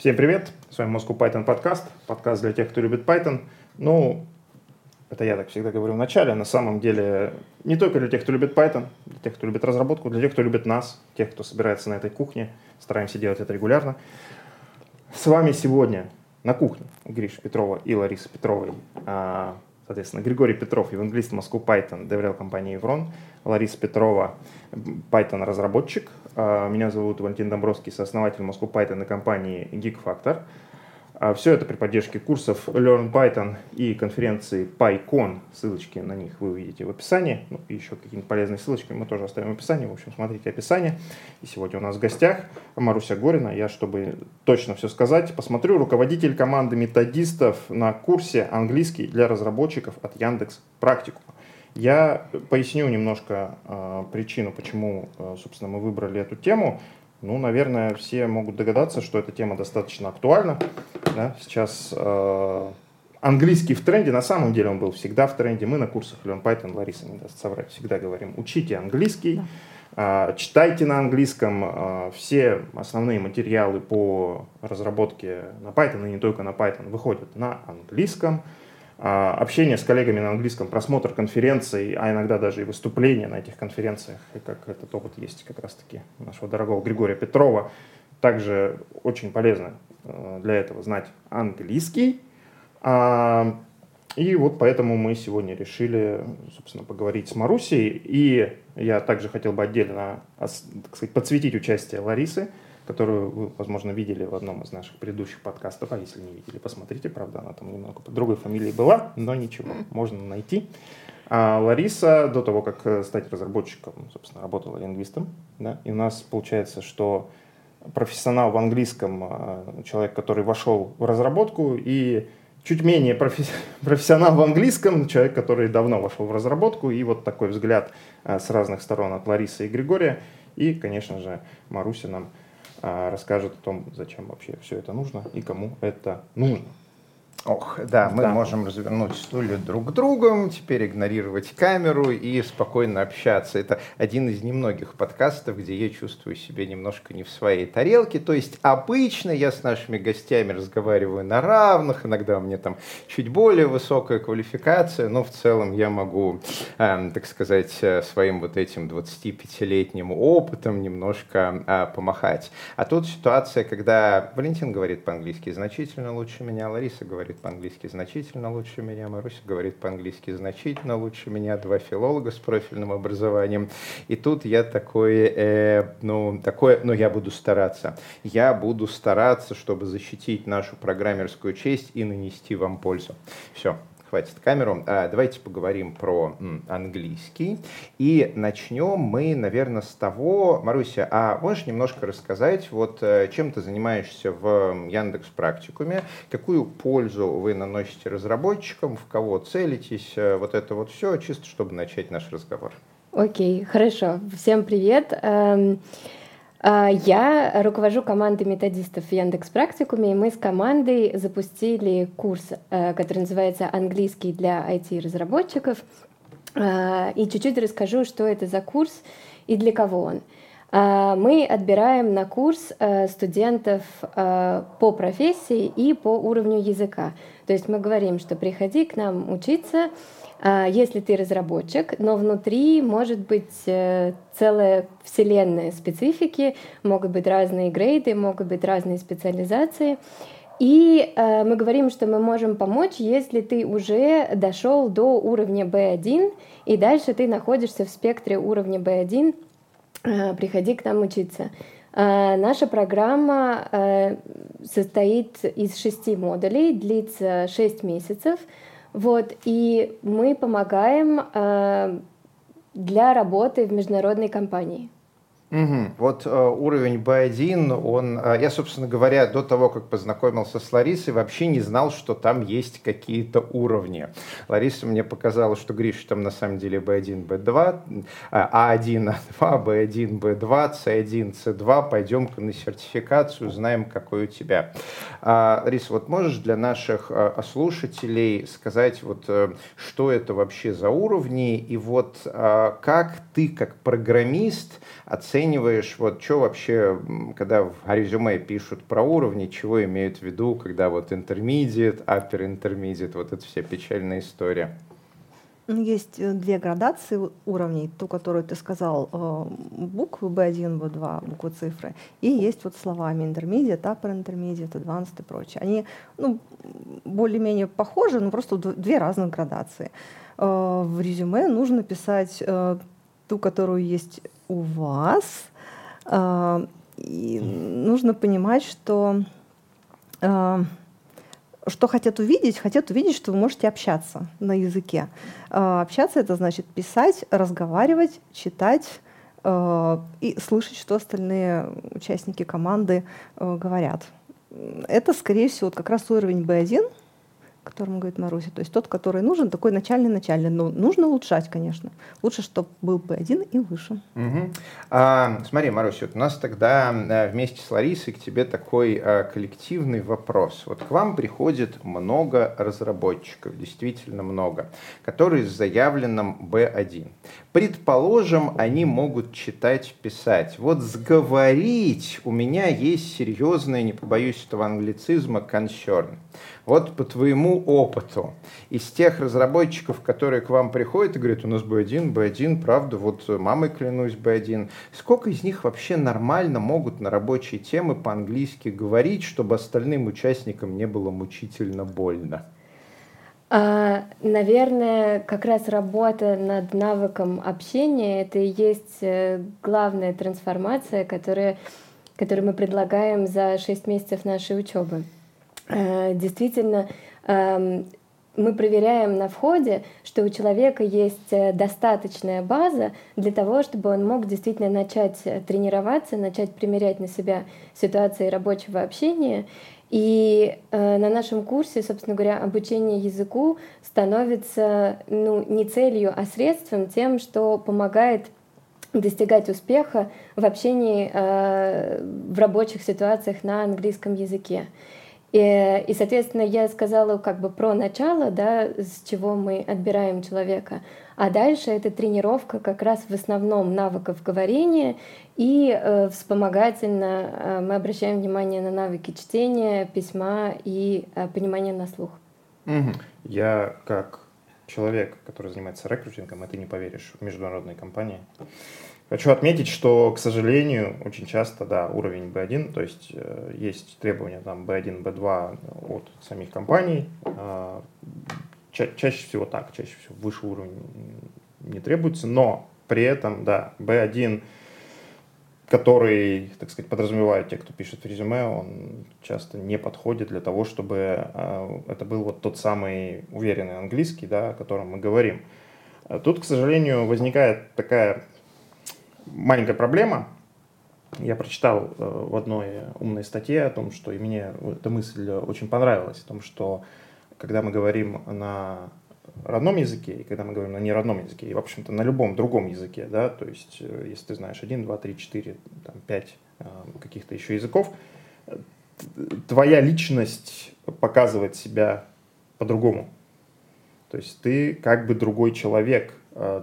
Всем привет, с вами Moscow Python подкаст, подкаст для тех, кто любит Python. Ну, это я так всегда говорю в начале, на самом деле не только для тех, кто любит Python, для тех, кто любит разработку, для тех, кто любит нас, тех, кто собирается на этой кухне, стараемся делать это регулярно. С вами сегодня на кухне Гриша Петрова и Лариса Петровой, а, соответственно, Григорий Петров, евангелист Moscow Python, доверял компании Evron, Лариса Петрова, Python-разработчик. А, меня зовут Валентин Домбровский, сооснователь Moscow Python и компании Geek Factor. А, Все это при поддержке курсов Learn Python и конференции PyCon. Ссылочки на них вы увидите в описании. Ну, и еще какие-нибудь полезные ссылочки мы тоже оставим в описании. В общем, смотрите описание. И сегодня у нас в гостях Маруся Горина. Я, чтобы точно все сказать, посмотрю, руководитель команды методистов на курсе английский для разработчиков от Яндекс Практикума. Я поясню немножко э, причину, почему, э, собственно, мы выбрали эту тему. Ну, наверное, все могут догадаться, что эта тема достаточно актуальна. Да? Сейчас э, английский в тренде, на самом деле он был всегда в тренде. Мы на курсах Learn Python, Лариса не даст соврать, всегда говорим, учите английский, да. читайте на английском все основные материалы по разработке на Python и не только на Python выходят на английском. А, общение с коллегами на английском, просмотр конференций, а иногда даже и выступления на этих конференциях, и как этот опыт есть как раз-таки нашего дорогого Григория Петрова. Также очень полезно э, для этого знать английский. А, и вот поэтому мы сегодня решили, собственно, поговорить с Марусей. И я также хотел бы отдельно, так сказать, подсветить участие Ларисы, которую вы, возможно, видели в одном из наших предыдущих подкастов, а если не видели, посмотрите, правда, она там немного под другой фамилией была, но ничего, можно найти. А Лариса до того, как э, стать разработчиком, собственно, работала лингвистом, да, и у нас получается, что профессионал в английском, э, человек, который вошел в разработку, и чуть менее профессионал в английском, человек, который давно вошел в разработку, и вот такой взгляд э, с разных сторон от Ларисы и Григория, и, конечно же, Маруся нам а, расскажет о том, зачем вообще все это нужно и кому это нужно. Ох, да, мы да. можем развернуть стулья друг к другу, теперь игнорировать камеру и спокойно общаться. Это один из немногих подкастов, где я чувствую себя немножко не в своей тарелке. То есть обычно я с нашими гостями разговариваю на равных, иногда у меня там чуть более высокая квалификация, но в целом я могу, э, так сказать, э, своим вот этим 25-летним опытом немножко э, помахать. А тут ситуация, когда Валентин говорит по-английски значительно лучше меня, Лариса говорит говорит по-английски значительно лучше меня, Маруся говорит по-английски значительно лучше меня, два филолога с профильным образованием. И тут я такой, э, ну, такое, ну, я буду стараться. Я буду стараться, чтобы защитить нашу программерскую честь и нанести вам пользу. Все, хватит камеру. А, давайте поговорим про английский. И начнем мы, наверное, с того, Маруся, а можешь немножко рассказать, вот э, чем ты занимаешься в Яндекс Практикуме, какую пользу вы наносите разработчикам, в кого целитесь, э, вот это вот все, чисто чтобы начать наш разговор. Окей, хорошо. Всем привет. Um... А, я руковожу командой методистов в Яндекс Практикуме, и мы с командой запустили курс, э, который называется «Английский для IT-разработчиков». А, и чуть-чуть расскажу, что это за курс и для кого он. А, мы отбираем на курс э, студентов э, по профессии и по уровню языка. То есть мы говорим, что приходи к нам учиться, а, если ты разработчик, но внутри может быть э, целая вселенная специфики, могут быть разные грейды, могут быть разные специализации. И э, мы говорим, что мы можем помочь, если ты уже дошел до уровня B1, и дальше ты находишься в спектре уровня B1, э, приходи к нам учиться. Э, наша программа э, состоит из шести модулей, длится шесть месяцев. Вот, и мы помогаем э, для работы в международной компании. Угу. Вот э, уровень B1, он, э, я, собственно говоря, до того, как познакомился с Ларисой, вообще не знал, что там есть какие-то уровни. Лариса мне показала, что Гриша там на самом деле B1, B2, А1, А2, B1, B2, C1, C2. Пойдем-ка на сертификацию, узнаем, какой у тебя. А, Лариса, вот можешь для наших э, слушателей сказать, вот, э, что это вообще за уровни, и вот э, как ты, как программист, оцениваешь оцениваешь, вот что вообще, когда в резюме пишут про уровни, чего имеют в виду, когда вот intermediate, upper intermediate, вот эта вся печальная история? Ну, есть э, две градации уровней. Ту, которую ты сказал, э, буквы B1, B2, буквы цифры. И есть вот словами intermediate, upper intermediate, advanced и прочее. Они ну, более-менее похожи, но просто две разных градации. Э, в резюме нужно писать ту, которую есть у вас. И нужно понимать, что что хотят увидеть? Хотят увидеть, что вы можете общаться на языке. Э, общаться это значит писать, разговаривать, читать и слышать, что остальные участники команды говорят. Это, скорее всего, как раз уровень B1, о котором говорит Маруся. То есть тот, который нужен, такой начальный-начальный. Но нужно улучшать, конечно. Лучше, чтобы был P1 и выше. Угу. А, смотри, Маруся, вот у нас тогда э, вместе с Ларисой к тебе такой а, коллективный вопрос. Вот к вам приходит много разработчиков, действительно много, которые с заявленным B1. Предположим, они могут читать, писать. Вот сговорить у меня есть серьезное, не побоюсь этого англицизма, concern. Вот по твоему опыту, из тех разработчиков, которые к вам приходят и говорят, у нас B1, B1, правда, вот мамой клянусь B1, сколько из них вообще нормально могут на рабочие темы по-английски говорить, чтобы остальным участникам не было мучительно больно? А, наверное, как раз работа над навыком общения — это и есть э, главная трансформация, которая, которую мы предлагаем за 6 месяцев нашей учебы. Э, действительно, эм, мы проверяем на входе, что у человека есть э, достаточная база для того, чтобы он мог действительно начать э, тренироваться, начать примерять на себя ситуации рабочего общения. И э, на нашем курсе, собственно говоря, обучение языку становится ну, не целью, а средством тем, что помогает достигать успеха в общении э, в рабочих ситуациях на английском языке. И, и, соответственно, я сказала как бы про начало, да, с чего мы отбираем человека. А дальше это тренировка как раз в основном навыков говорения и э, вспомогательно э, мы обращаем внимание на навыки чтения, письма и э, понимания на слух. Угу. Я как человек, который занимается рекрутингом, это не поверишь, в международной компании, Хочу отметить, что, к сожалению, очень часто, да, уровень B1, то есть э, есть требования там B1, B2 от самих компаний. Э, ча чаще всего так, чаще всего выше уровень не требуется, но при этом, да, B1, который, так сказать, подразумевает те, кто пишет в резюме, он часто не подходит для того, чтобы э, это был вот тот самый уверенный английский, да, о котором мы говорим. Тут, к сожалению, возникает такая маленькая проблема. Я прочитал э, в одной умной статье о том, что и мне эта мысль очень понравилась, о том, что когда мы говорим на родном языке, и когда мы говорим на неродном языке, и, в общем-то, на любом другом языке, да, то есть, э, если ты знаешь один, два, три, четыре, там, пять э, каких-то еще языков, твоя личность показывает себя по-другому. То есть ты как бы другой человек,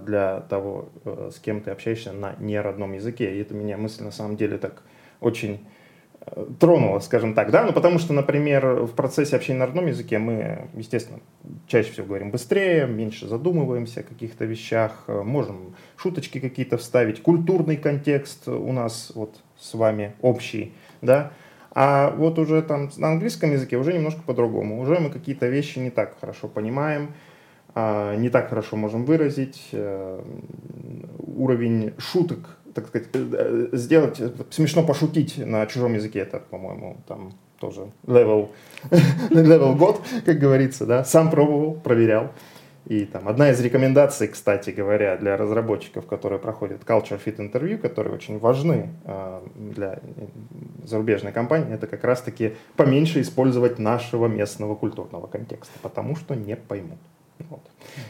для того, э, с кем ты общаешься на неродном языке. И это меня мысль на самом деле так очень э, тронула, скажем так, да, ну потому что, например, в процессе общения на родном языке мы, естественно, чаще всего говорим быстрее, меньше задумываемся о каких-то вещах, можем шуточки какие-то вставить, культурный контекст у нас вот с вами общий, да, а вот уже там на английском языке уже немножко по-другому, уже мы какие-то вещи не так хорошо понимаем, не так хорошо можем выразить, э, уровень шуток, так сказать, э, сделать, смешно пошутить на чужом языке, это, по-моему, там тоже level, level год, как говорится, да, сам пробовал, проверял. И там одна из рекомендаций, кстати говоря, для разработчиков, которые проходят Culture Fit Interview, которые очень важны э, для зарубежной компании, это как раз-таки поменьше использовать нашего местного культурного контекста, потому что не поймут. Вот.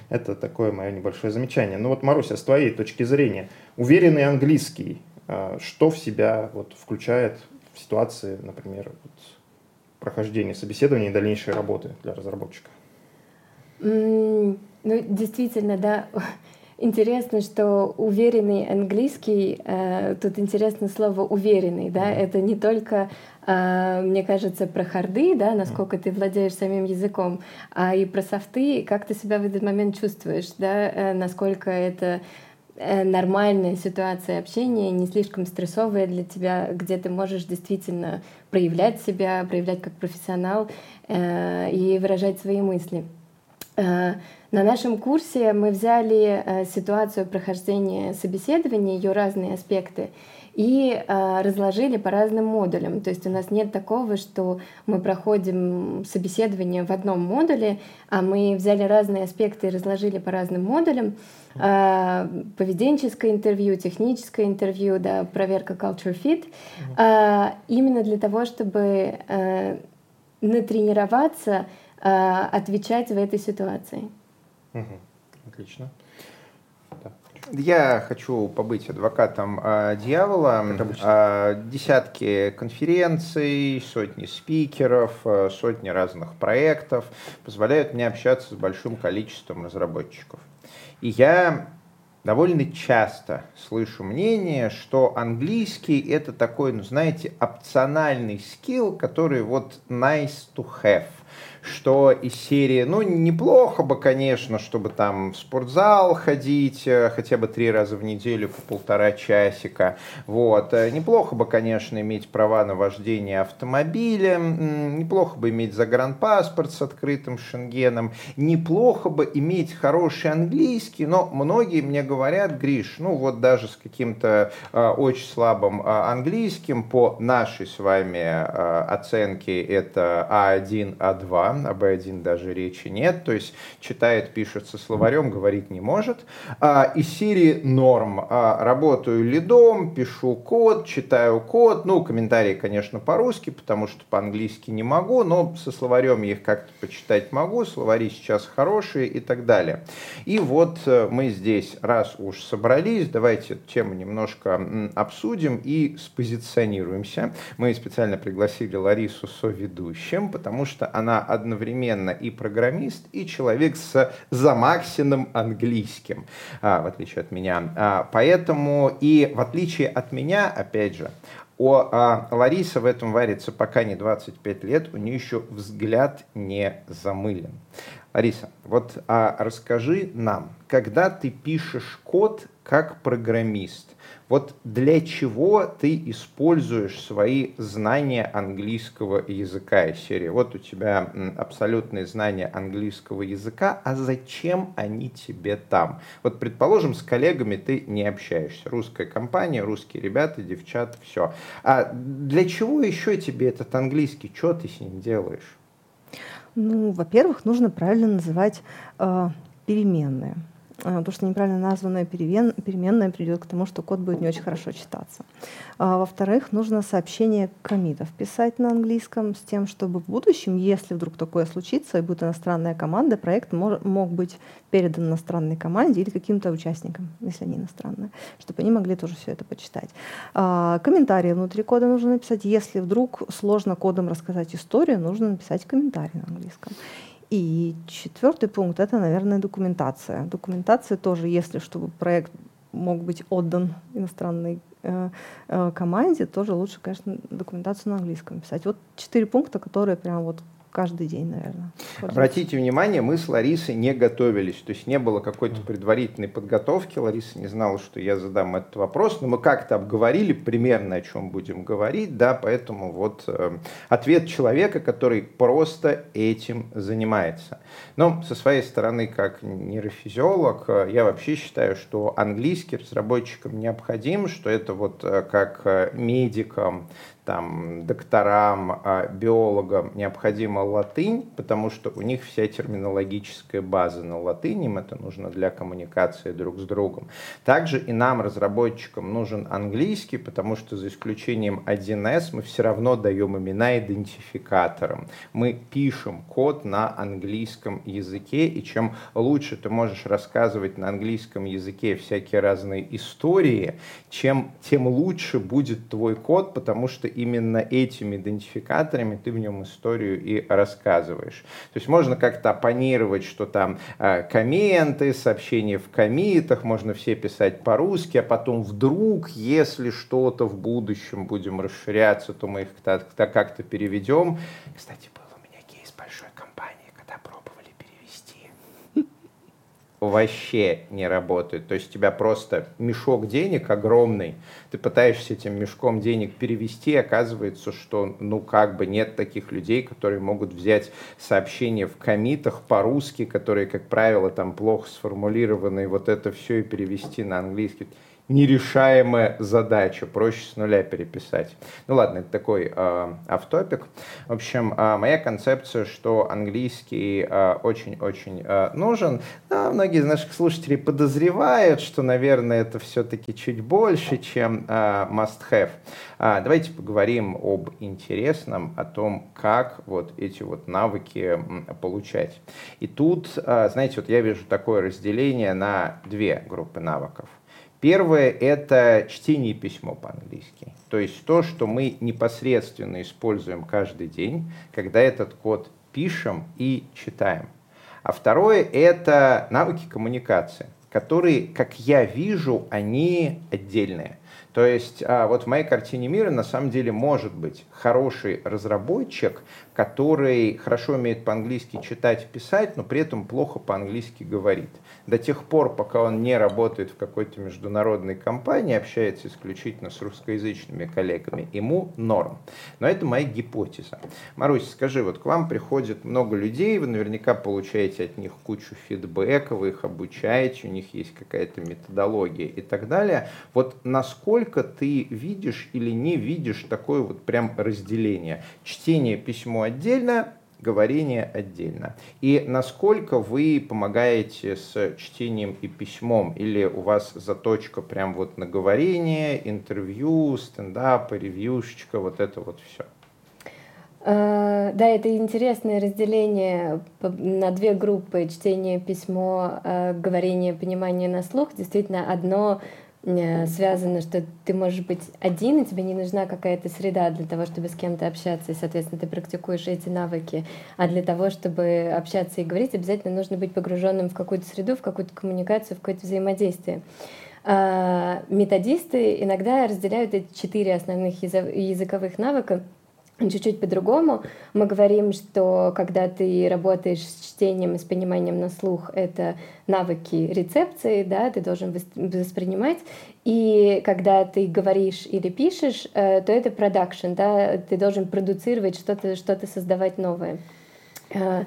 Это такое мое небольшое замечание. Ну вот, Маруся, с твоей точки зрения, уверенный английский, а, что в себя вот, включает в ситуации, например, вот, прохождения собеседования и дальнейшей работы для разработчика? Mm, ну, действительно, да, интересно, что уверенный английский, э, тут интересно слово уверенный, да, mm-hmm. это не только, мне кажется, про харды, да, насколько ты владеешь самим языком, а и про софты, как ты себя в этот момент чувствуешь, да, э, насколько это э, нормальная ситуация общения, не слишком стрессовая для тебя, где ты можешь действительно проявлять себя, проявлять как профессионал э, и выражать свои мысли. На нашем курсе мы взяли ситуацию прохождения собеседования, ее разные аспекты, и э, разложили по разным модулям. То есть у нас нет такого, что мы проходим собеседование в одном модуле, а мы взяли разные аспекты и разложили по разным модулям. Э, поведенческое интервью, техническое интервью, да, проверка culture fit. Э, именно для того, чтобы э, натренироваться э, отвечать в этой ситуации. Угу. Отлично. Я хочу побыть адвокатом э, дьявола. Э, десятки конференций, сотни спикеров, э, сотни разных проектов позволяют мне общаться с большим количеством разработчиков. И я довольно часто слышу мнение, что английский это такой, ну знаете, опциональный скилл, который вот nice to have что из серии, ну, неплохо бы, конечно, чтобы там в спортзал ходить э, хотя бы три раза в неделю по полтора часика, вот, э, неплохо бы, конечно, иметь права на вождение автомобиля, неплохо бы иметь загранпаспорт с открытым шенгеном, неплохо бы иметь хороший английский, но многие мне говорят, Гриш, ну, вот даже с каким-то э, очень слабым э, английским по нашей с вами э, оценке это А1, А2, об А1 даже речи нет, то есть читает, пишет со словарем, говорить не может. А, из серии норм. А, работаю лидом, пишу код, читаю код, ну, комментарии, конечно, по-русски, потому что по-английски не могу, но со словарем я их как-то почитать могу, словари сейчас хорошие и так далее. И вот э, мы здесь, раз уж собрались, давайте эту тему немножко обсудим и спозиционируемся. Мы специально пригласили Ларису соведущим, потому что она одновременно и программист, и человек с замаксиным английским, а, в отличие от меня. А, поэтому и в отличие от меня, опять же, у а, Ларисы в этом варится пока не 25 лет, у нее еще взгляд не замылен. Лариса, вот а, расскажи нам, когда ты пишешь код как программист, вот для чего ты используешь свои знания английского языка из серии? Вот у тебя абсолютные знания английского языка, а зачем они тебе там? Вот, предположим, с коллегами ты не общаешься. Русская компания, русские ребята, девчата, все. А для чего еще тебе этот английский? Что ты с ним делаешь? Ну, во-первых, нужно правильно называть э, переменные. А, то, что неправильно названная переменная приведет к тому, что код будет не очень хорошо читаться. А, во-вторых, нужно сообщение комитов писать на английском с тем, чтобы в будущем, если вдруг такое случится и будет иностранная команда, проект мог, быть передан иностранной команде или каким-то участникам, если они иностранные, чтобы они могли тоже все это почитать. А, комментарии внутри кода нужно написать. Если вдруг сложно кодом рассказать историю, нужно написать комментарий на английском. И четвертый пункт это, наверное, документация. Документация тоже, если чтобы проект мог быть отдан иностранной э, э, команде, тоже лучше, конечно, документацию на английском писать. Вот четыре пункта, которые прям вот каждый день, наверное. Обратите внимание, мы с Ларисой не готовились, то есть не было какой-то предварительной подготовки. Лариса не знала, что я задам этот вопрос, но мы как-то обговорили примерно, о чем будем говорить, да, поэтому вот э, ответ человека, который просто этим занимается. Но со своей стороны, как нейрофизиолог, э, я вообще считаю, что английский разработчикам необходим, что это вот э, как э, медикам, там, докторам, а, биологам необходима латынь, потому что у них вся терминологическая база на латыни, им это нужно для коммуникации друг с другом. Также и нам, разработчикам, нужен английский, потому что за исключением 1С мы все равно даем имена идентификаторам. Мы пишем код на английском языке, и чем лучше ты можешь рассказывать на английском языке всякие разные истории, чем, тем лучше будет твой код, потому что именно этими идентификаторами ты в нем историю и рассказываешь. То есть можно как-то оппонировать, что там э, комменты, сообщения в комитах, можно все писать по-русски, а потом вдруг, если что-то в будущем будем расширяться, то мы их как-то переведем. Кстати, был у меня кейс большой компании, когда пробовали перевести. Вообще не работает. То есть у тебя просто мешок денег огромный, ты пытаешься этим мешком денег перевести, оказывается, что ну как бы нет таких людей, которые могут взять сообщения в комитах по-русски, которые, как правило, там плохо сформулированы, и вот это все и перевести на английский нерешаемая задача, проще с нуля переписать. Ну ладно, это такой э, автопик. В общем, э, моя концепция, что английский очень-очень э, э, нужен. Да, многие из наших слушателей подозревают, что, наверное, это все-таки чуть больше, чем э, must-have. А, давайте поговорим об интересном, о том, как вот эти вот навыки получать. И тут, знаете, вот я вижу такое разделение на две группы навыков. Первое – это чтение письмо по-английски. То есть то, что мы непосредственно используем каждый день, когда этот код пишем и читаем. А второе – это навыки коммуникации, которые, как я вижу, они отдельные. То есть а, вот в моей картине мира на самом деле может быть хороший разработчик, который хорошо умеет по-английски читать писать, но при этом плохо по-английски говорит до тех пор, пока он не работает в какой-то международной компании, общается исключительно с русскоязычными коллегами, ему норм. Но это моя гипотеза. Марусь, скажи, вот к вам приходит много людей, вы наверняка получаете от них кучу фидбэка, вы их обучаете, у них есть какая-то методология и так далее. Вот насколько ты видишь или не видишь такое вот прям разделение? Чтение письмо отдельно, говорение отдельно. И насколько вы помогаете с чтением и письмом? Или у вас заточка прям вот на говорение, интервью, стендап, ревьюшечка, вот это вот все? А, да, это интересное разделение на две группы чтение, письмо, а, говорение, понимание на слух. Действительно, одно Э, связано, что ты можешь быть один, и тебе не нужна какая-то среда для того, чтобы с кем-то общаться, и, соответственно, ты практикуешь эти навыки. А для того, чтобы общаться и говорить, обязательно нужно быть погруженным в какую-то среду, в какую-то коммуникацию, в какое-то взаимодействие. А методисты иногда разделяют эти четыре основных языковых навыка чуть-чуть по-другому. Мы говорим, что когда ты работаешь с чтением и с пониманием на слух, это навыки рецепции, да, ты должен воспринимать. И когда ты говоришь или пишешь, э, то это продакшн, да, ты должен продуцировать что-то, что-то создавать новое. Э,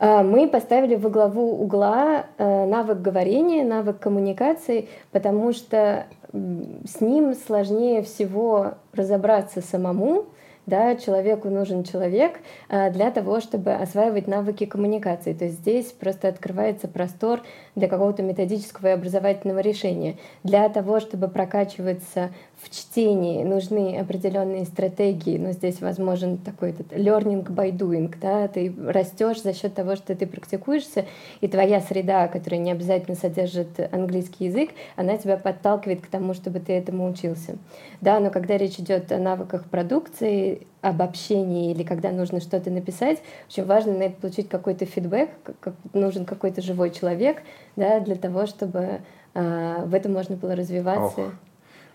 э, мы поставили во главу угла навык говорения, навык коммуникации, потому что с ним сложнее всего разобраться самому, да, человеку нужен человек э, для того, чтобы осваивать навыки коммуникации. То есть здесь просто открывается простор для какого-то методического и образовательного решения. Для того, чтобы прокачиваться в чтении нужны определенные стратегии, но здесь возможен такой этот learning by doing, да, ты растешь за счет того, что ты практикуешься, и твоя среда, которая не обязательно содержит английский язык, она тебя подталкивает к тому, чтобы ты этому учился. Да, но когда речь идет о навыках продукции, об общении или когда нужно что-то написать, очень важно на это получить какой-то фидбэк, как, нужен какой-то живой человек, да, для того, чтобы э, в этом можно было развиваться. Ох.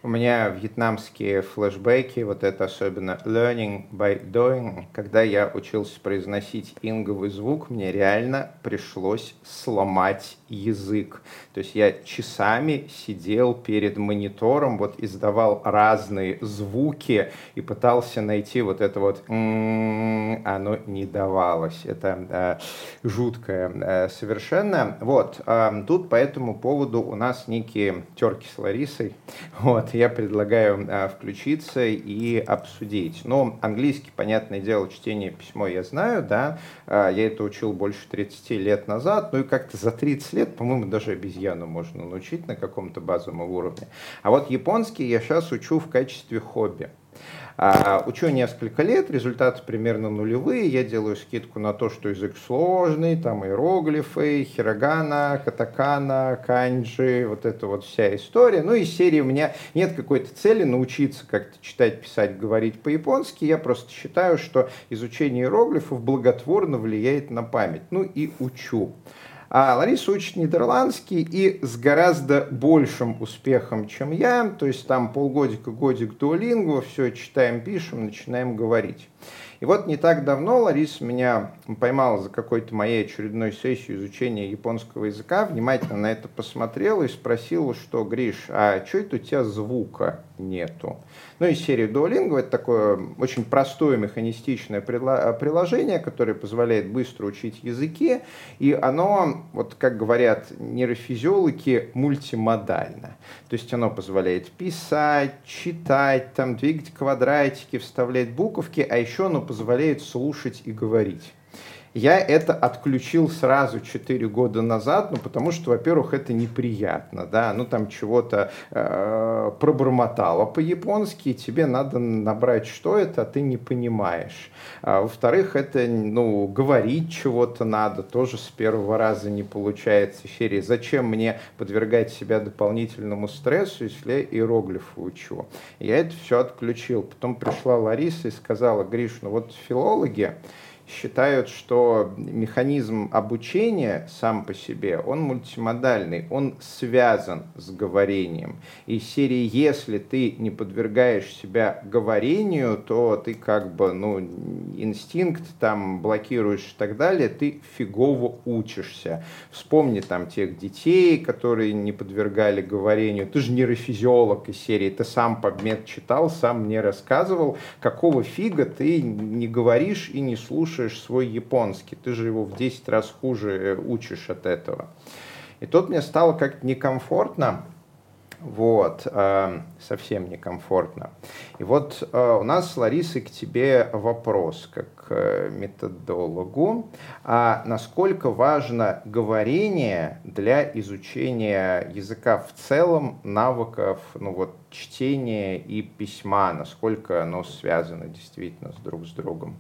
У меня вьетнамские флешбеки, вот это особенно learning by doing, когда я учился произносить инговый звук, мне реально пришлось сломать язык. То есть я часами сидел перед монитором, вот издавал разные звуки и пытался найти вот это вот оно не давалось. Это э, жуткое э, совершенно. Вот, э, тут по этому поводу у нас некие терки с Ларисой. Вот, я предлагаю а, включиться и обсудить. Ну, английский, понятное дело, чтение письмо я знаю, да, а, я это учил больше 30 лет назад, ну и как-то за 30 лет, по-моему, даже обезьяну можно научить на каком-то базовом уровне. А вот японский я сейчас учу в качестве хобби. А, учу несколько лет, результаты примерно нулевые. Я делаю скидку на то, что язык сложный, там иероглифы, хирогана, катакана, канджи, вот это вот вся история. Ну, из серии у меня нет какой-то цели научиться как-то читать, писать, говорить по-японски. Я просто считаю, что изучение иероглифов благотворно влияет на память. Ну и учу. А Лариса учит нидерландский и с гораздо большим успехом, чем я. То есть там полгодика, годик дуолингу, все читаем, пишем, начинаем говорить. И вот не так давно Лариса меня поймала за какой-то моей очередной сессию изучения японского языка, внимательно на это посмотрела и спросила, что, Гриш, а что это у тебя звука нету? Ну и серия Duolingo это такое очень простое механистичное приложение, которое позволяет быстро учить языки, и оно, вот как говорят нейрофизиологи, мультимодально. То есть оно позволяет писать, читать, там, двигать квадратики, вставлять буковки, а еще оно позволяет слушать и говорить. Я это отключил сразу 4 года назад, ну, потому что, во-первых, это неприятно, да, ну, там чего-то э, пробормотало по-японски, и тебе надо набрать, что это, а ты не понимаешь. А, во-вторых, это, ну, говорить чего-то надо, тоже с первого раза не получается. Серии, зачем мне подвергать себя дополнительному стрессу, если я иероглифы учу? Я это все отключил. Потом пришла Лариса и сказала, Гриш, ну вот филологи, считают, что механизм обучения сам по себе, он мультимодальный, он связан с говорением. И серии «Если ты не подвергаешь себя говорению, то ты как бы, ну, инстинкт там блокируешь и так далее, ты фигово учишься. Вспомни там тех детей, которые не подвергали говорению. Ты же нейрофизиолог из серии, ты сам подмет читал, сам мне рассказывал, какого фига ты не говоришь и не слушаешь слушаешь свой японский, ты же его в 10 раз хуже э, учишь от этого. И тут мне стало как-то некомфортно, вот, э, совсем некомфортно. И вот э, у нас с Ларисой к тебе вопрос, как э, методологу. А насколько важно говорение для изучения языка в целом, навыков, ну вот, чтения и письма, насколько оно связано действительно с друг с другом?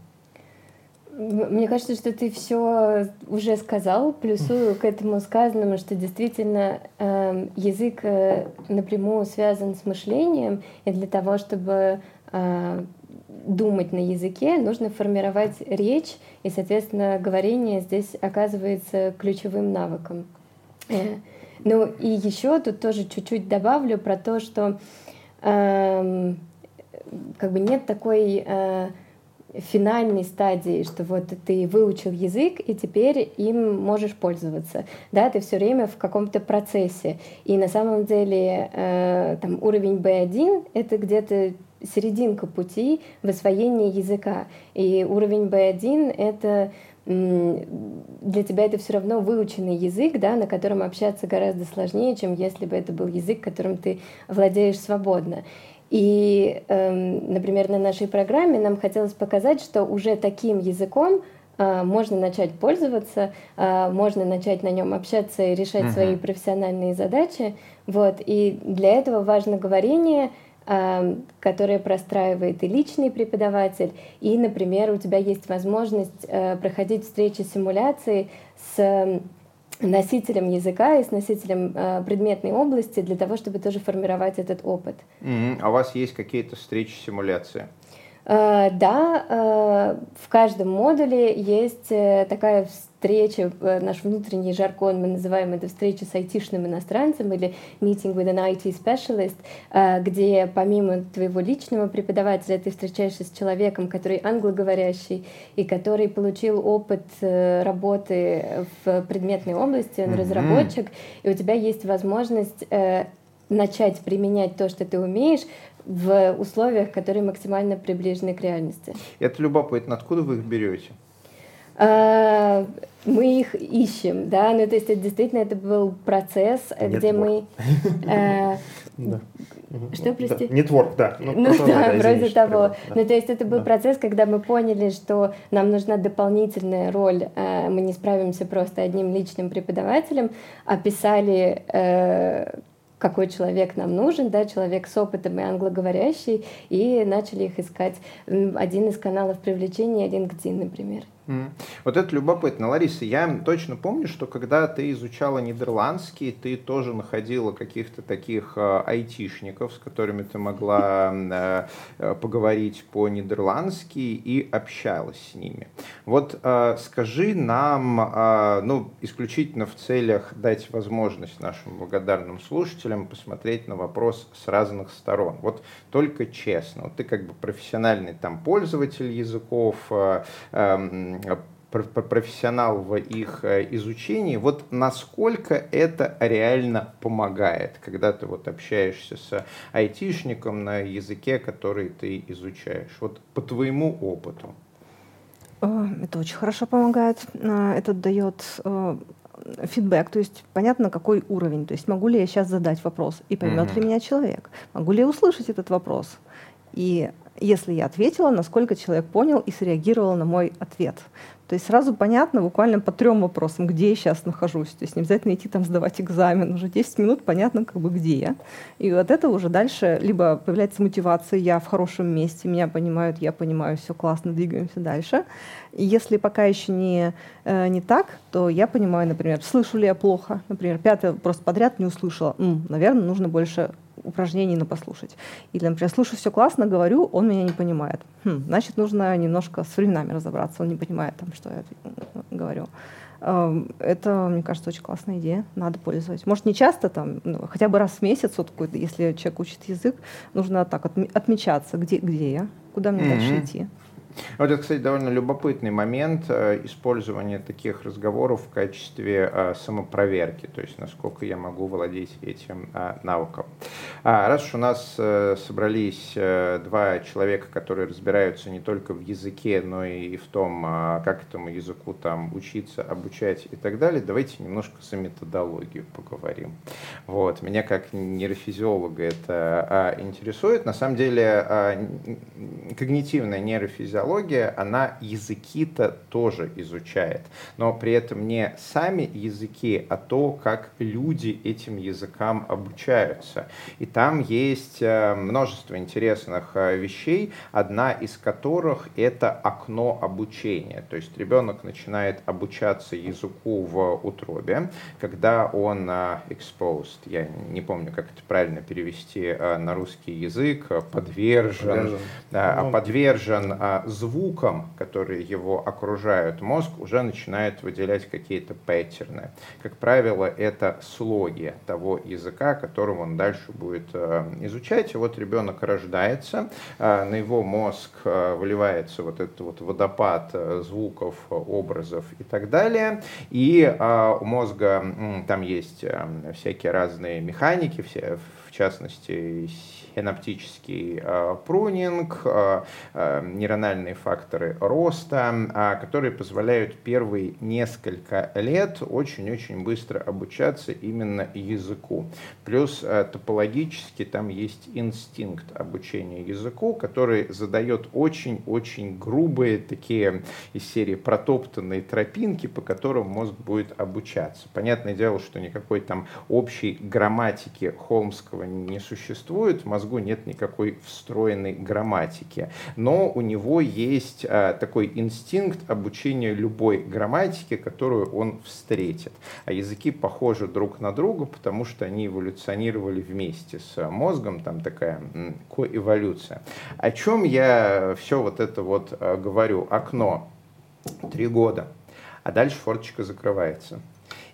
Мне кажется, что ты все уже сказал, плюсую к этому сказанному, что действительно э, язык э, напрямую связан с мышлением, и для того, чтобы э, думать на языке, нужно формировать речь, и, соответственно, говорение здесь оказывается ключевым навыком. Э, ну и еще тут тоже чуть-чуть добавлю про то, что э, как бы нет такой э, финальной стадии, что вот ты выучил язык, и теперь им можешь пользоваться. Да, ты все время в каком-то процессе. И на самом деле э, там уровень B1 — это где-то серединка пути в освоении языка. И уровень B1 — это для тебя это все равно выученный язык, да, на котором общаться гораздо сложнее, чем если бы это был язык, которым ты владеешь свободно. И, эм, например, на нашей программе нам хотелось показать, что уже таким языком э, можно начать пользоваться, э, можно начать на нем общаться и решать uh-huh. свои профессиональные задачи. Вот. И для этого важно говорение, эм, которое простраивает и личный преподаватель, и, например, у тебя есть возможность э, проходить встречи симуляции с носителем языка и с носителем э, предметной области для того, чтобы тоже формировать этот опыт. Mm-hmm. А у вас есть какие-то встречи, симуляции? Э, да, э, в каждом модуле есть э, такая встреча, наш внутренний жаргон, мы называем это встреча с айтишным иностранцем или meeting with an IT specialist, где помимо твоего личного преподавателя ты встречаешься с человеком, который англоговорящий и который получил опыт работы в предметной области, он mm-hmm. разработчик, и у тебя есть возможность начать применять то, что ты умеешь, в условиях, которые максимально приближены к реальности. Это любопытно. Откуда вы их берете? А, мы их ищем, да, ну то есть это действительно это был процесс, Нет где мы... Э, что, прости? Нетворк, да. Ну, ну да, вроде того. Ну то есть это был процесс, когда мы поняли, что нам нужна дополнительная роль, э, мы не справимся просто одним личным преподавателем, описали э, какой человек нам нужен, да, человек с опытом и англоговорящий, и начали их искать. Один из каналов привлечения LinkedIn, например. Вот это любопытно. Лариса, я точно помню, что когда ты изучала нидерландский, ты тоже находила каких-то таких э, айтишников, с которыми ты могла э, э, поговорить по-нидерландски и общалась с ними. Вот скажи нам, ну, исключительно в целях дать возможность нашим благодарным слушателям посмотреть на вопрос с разных сторон. Вот только честно, вот ты как бы профессиональный там пользователь языков, эм, профессионал в их э, изучении, вот насколько это реально помогает, когда ты вот общаешься с айтишником на языке, который ты изучаешь, вот по твоему опыту? Э, это очень хорошо помогает. Э, это дает фидбэк, то есть понятно, какой уровень. То есть могу ли я сейчас задать вопрос, и поймет mm-hmm. ли меня человек? Могу ли я услышать этот вопрос? И если я ответила, насколько человек понял и среагировал на мой ответ. То есть сразу понятно буквально по трем вопросам, где я сейчас нахожусь. То есть не обязательно идти там сдавать экзамен. Уже 10 минут понятно, как бы где я. И вот это уже дальше либо появляется мотивация, я в хорошем месте, меня понимают, я понимаю, все классно, двигаемся дальше. И если пока еще не, э, не так, то я понимаю, например, слышу ли я плохо. Например, пятый вопрос подряд не услышала. М, наверное, нужно больше упражнений на послушать. Или, например, слушаю все классно, говорю, он меня не понимает. Хм, значит, нужно немножко с временами разобраться, он не понимает, там, что я говорю. Эм, это, мне кажется, очень классная идея, надо пользоваться. Может, не часто, там, ну, хотя бы раз в месяц, вот, если человек учит язык, нужно так отмечаться, где, где я, куда мне mm-hmm. дальше идти. Вот это, кстати, довольно любопытный момент э, использования таких разговоров в качестве э, самопроверки, то есть насколько я могу владеть этим э, навыком. А раз уж у нас собрались два человека, которые разбираются не только в языке, но и в том, как этому языку там учиться, обучать и так далее, давайте немножко за методологию поговорим. Вот. Меня как нейрофизиолога это интересует. На самом деле когнитивная нейрофизиология физиология, она языки-то тоже изучает, но при этом не сами языки, а то, как люди этим языкам обучаются. И там есть э, множество интересных э, вещей, одна из которых это окно обучения. То есть ребенок начинает обучаться языку в утробе, когда он э, exposed, я не помню, как это правильно перевести на русский язык, подвержен, подвержен. Ну, подвержен звукам, которые его окружают, мозг уже начинает выделять какие-то паттерны. Как правило, это слоги того языка, которым он дальше будет э, изучать. И вот ребенок рождается, э, на его мозг э, выливается вот этот вот водопад звуков, образов и так далее. И у мозга там есть всякие разные механики, все, в частности, синаптический э, прунинг, э, э, нейрональные факторы роста, которые позволяют первые несколько лет очень-очень быстро обучаться именно языку. Плюс топологически там есть инстинкт обучения языку, который задает очень-очень грубые такие из серии протоптанные тропинки, по которым мозг будет обучаться. Понятное дело, что никакой там общей грамматики Холмского не существует, мозгу нет никакой встроенной грамматики. Но у него есть а, такой инстинкт обучения любой грамматики, которую он встретит. А языки похожи друг на друга, потому что они эволюционировали вместе с мозгом, там такая коэволюция. О чем я все вот это вот а, говорю? Окно. Три года. А дальше форточка закрывается.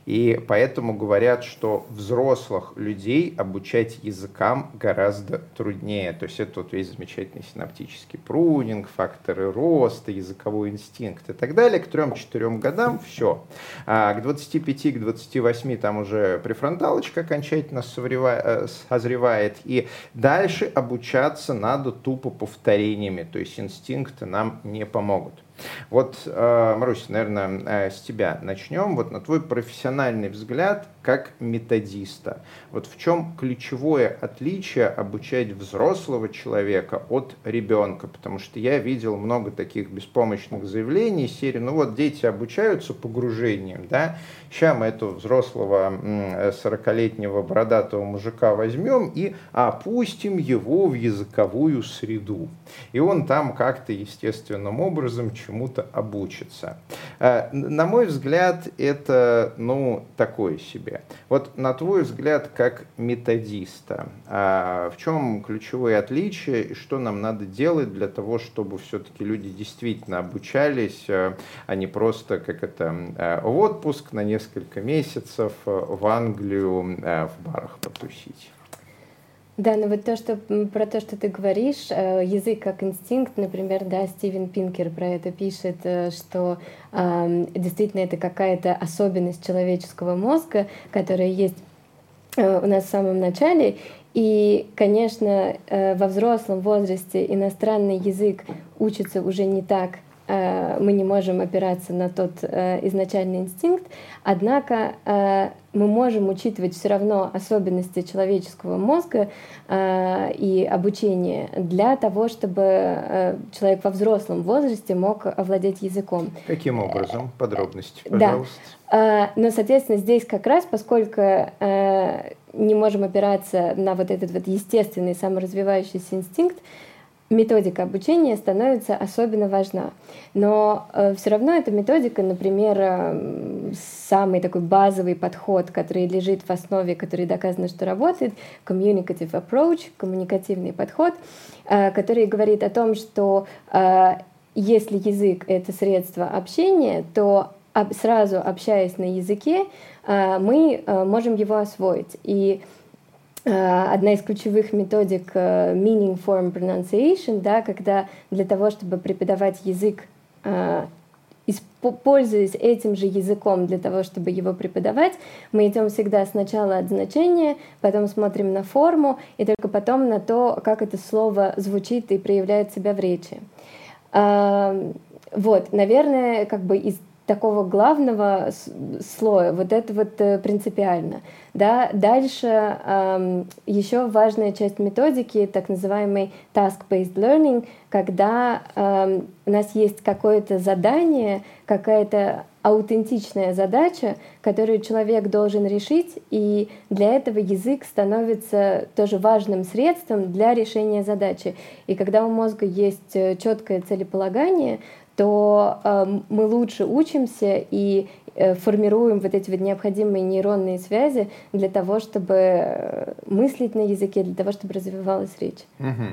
И поэтому говорят, что взрослых людей обучать языкам гораздо труднее. То есть это вот весь замечательный синаптический прунинг, факторы роста, языковой инстинкт и так далее. К 3-4 годам все. А к 25, к 28 там уже префронталочка окончательно э, созревает. И дальше обучаться надо тупо повторениями. То есть инстинкты нам не помогут. Вот, э, Марусь, наверное, с тебя начнем. Вот на твой профессиональный взгляд, как методиста, вот в чем ключевое отличие обучать взрослого человека от ребенка? Потому что я видел много таких беспомощных заявлений серии, ну вот дети обучаются погружением, да, сейчас мы этого взрослого 40-летнего бородатого мужика возьмем и опустим его в языковую среду. И он там как-то естественным образом чему-то обучится. Э, на мой взгляд, это, ну, такое себе. Вот на твой взгляд, как методиста, а в чем ключевые отличия и что нам надо делать для того, чтобы все-таки люди действительно обучались, э, а не просто как это э, в отпуск на несколько месяцев в Англию в барах потусить? Да, но вот то, что про то, что ты говоришь, э, язык как инстинкт, например, да, Стивен Пинкер про это пишет, э, что э, действительно это какая-то особенность человеческого мозга, которая есть э, у нас в самом начале. И, конечно, э, во взрослом возрасте иностранный язык учится уже не так мы не можем опираться на тот изначальный инстинкт, однако мы можем учитывать все равно особенности человеческого мозга и обучения для того, чтобы человек во взрослом возрасте мог овладеть языком. Каким образом? Подробности, пожалуйста. Да. Но, соответственно, здесь как раз, поскольку не можем опираться на вот этот вот естественный саморазвивающийся инстинкт, методика обучения становится особенно важна. Но э, все равно эта методика, например, э, самый такой базовый подход, который лежит в основе, который доказано, что работает, communicative approach, коммуникативный подход, э, который говорит о том, что э, если язык — это средство общения, то сразу общаясь на языке, э, мы э, можем его освоить. И одна из ключевых методик э, meaning form pronunciation, да, когда для того, чтобы преподавать язык, э, пользуясь этим же языком для того, чтобы его преподавать, мы идем всегда сначала от значения, потом смотрим на форму, и только потом на то, как это слово звучит и проявляет себя в речи. Вот, наверное, как бы из такого главного слоя, вот это вот принципиально. Да? Дальше эм, еще важная часть методики, так называемый task-based learning, когда эм, у нас есть какое-то задание, какая-то аутентичная задача, которую человек должен решить, и для этого язык становится тоже важным средством для решения задачи. И когда у мозга есть э, четкое целеполагание, то э, мы лучше учимся и Э, формируем вот эти вот необходимые нейронные связи для того, чтобы э, мыслить на языке, для того, чтобы развивалась речь. Угу.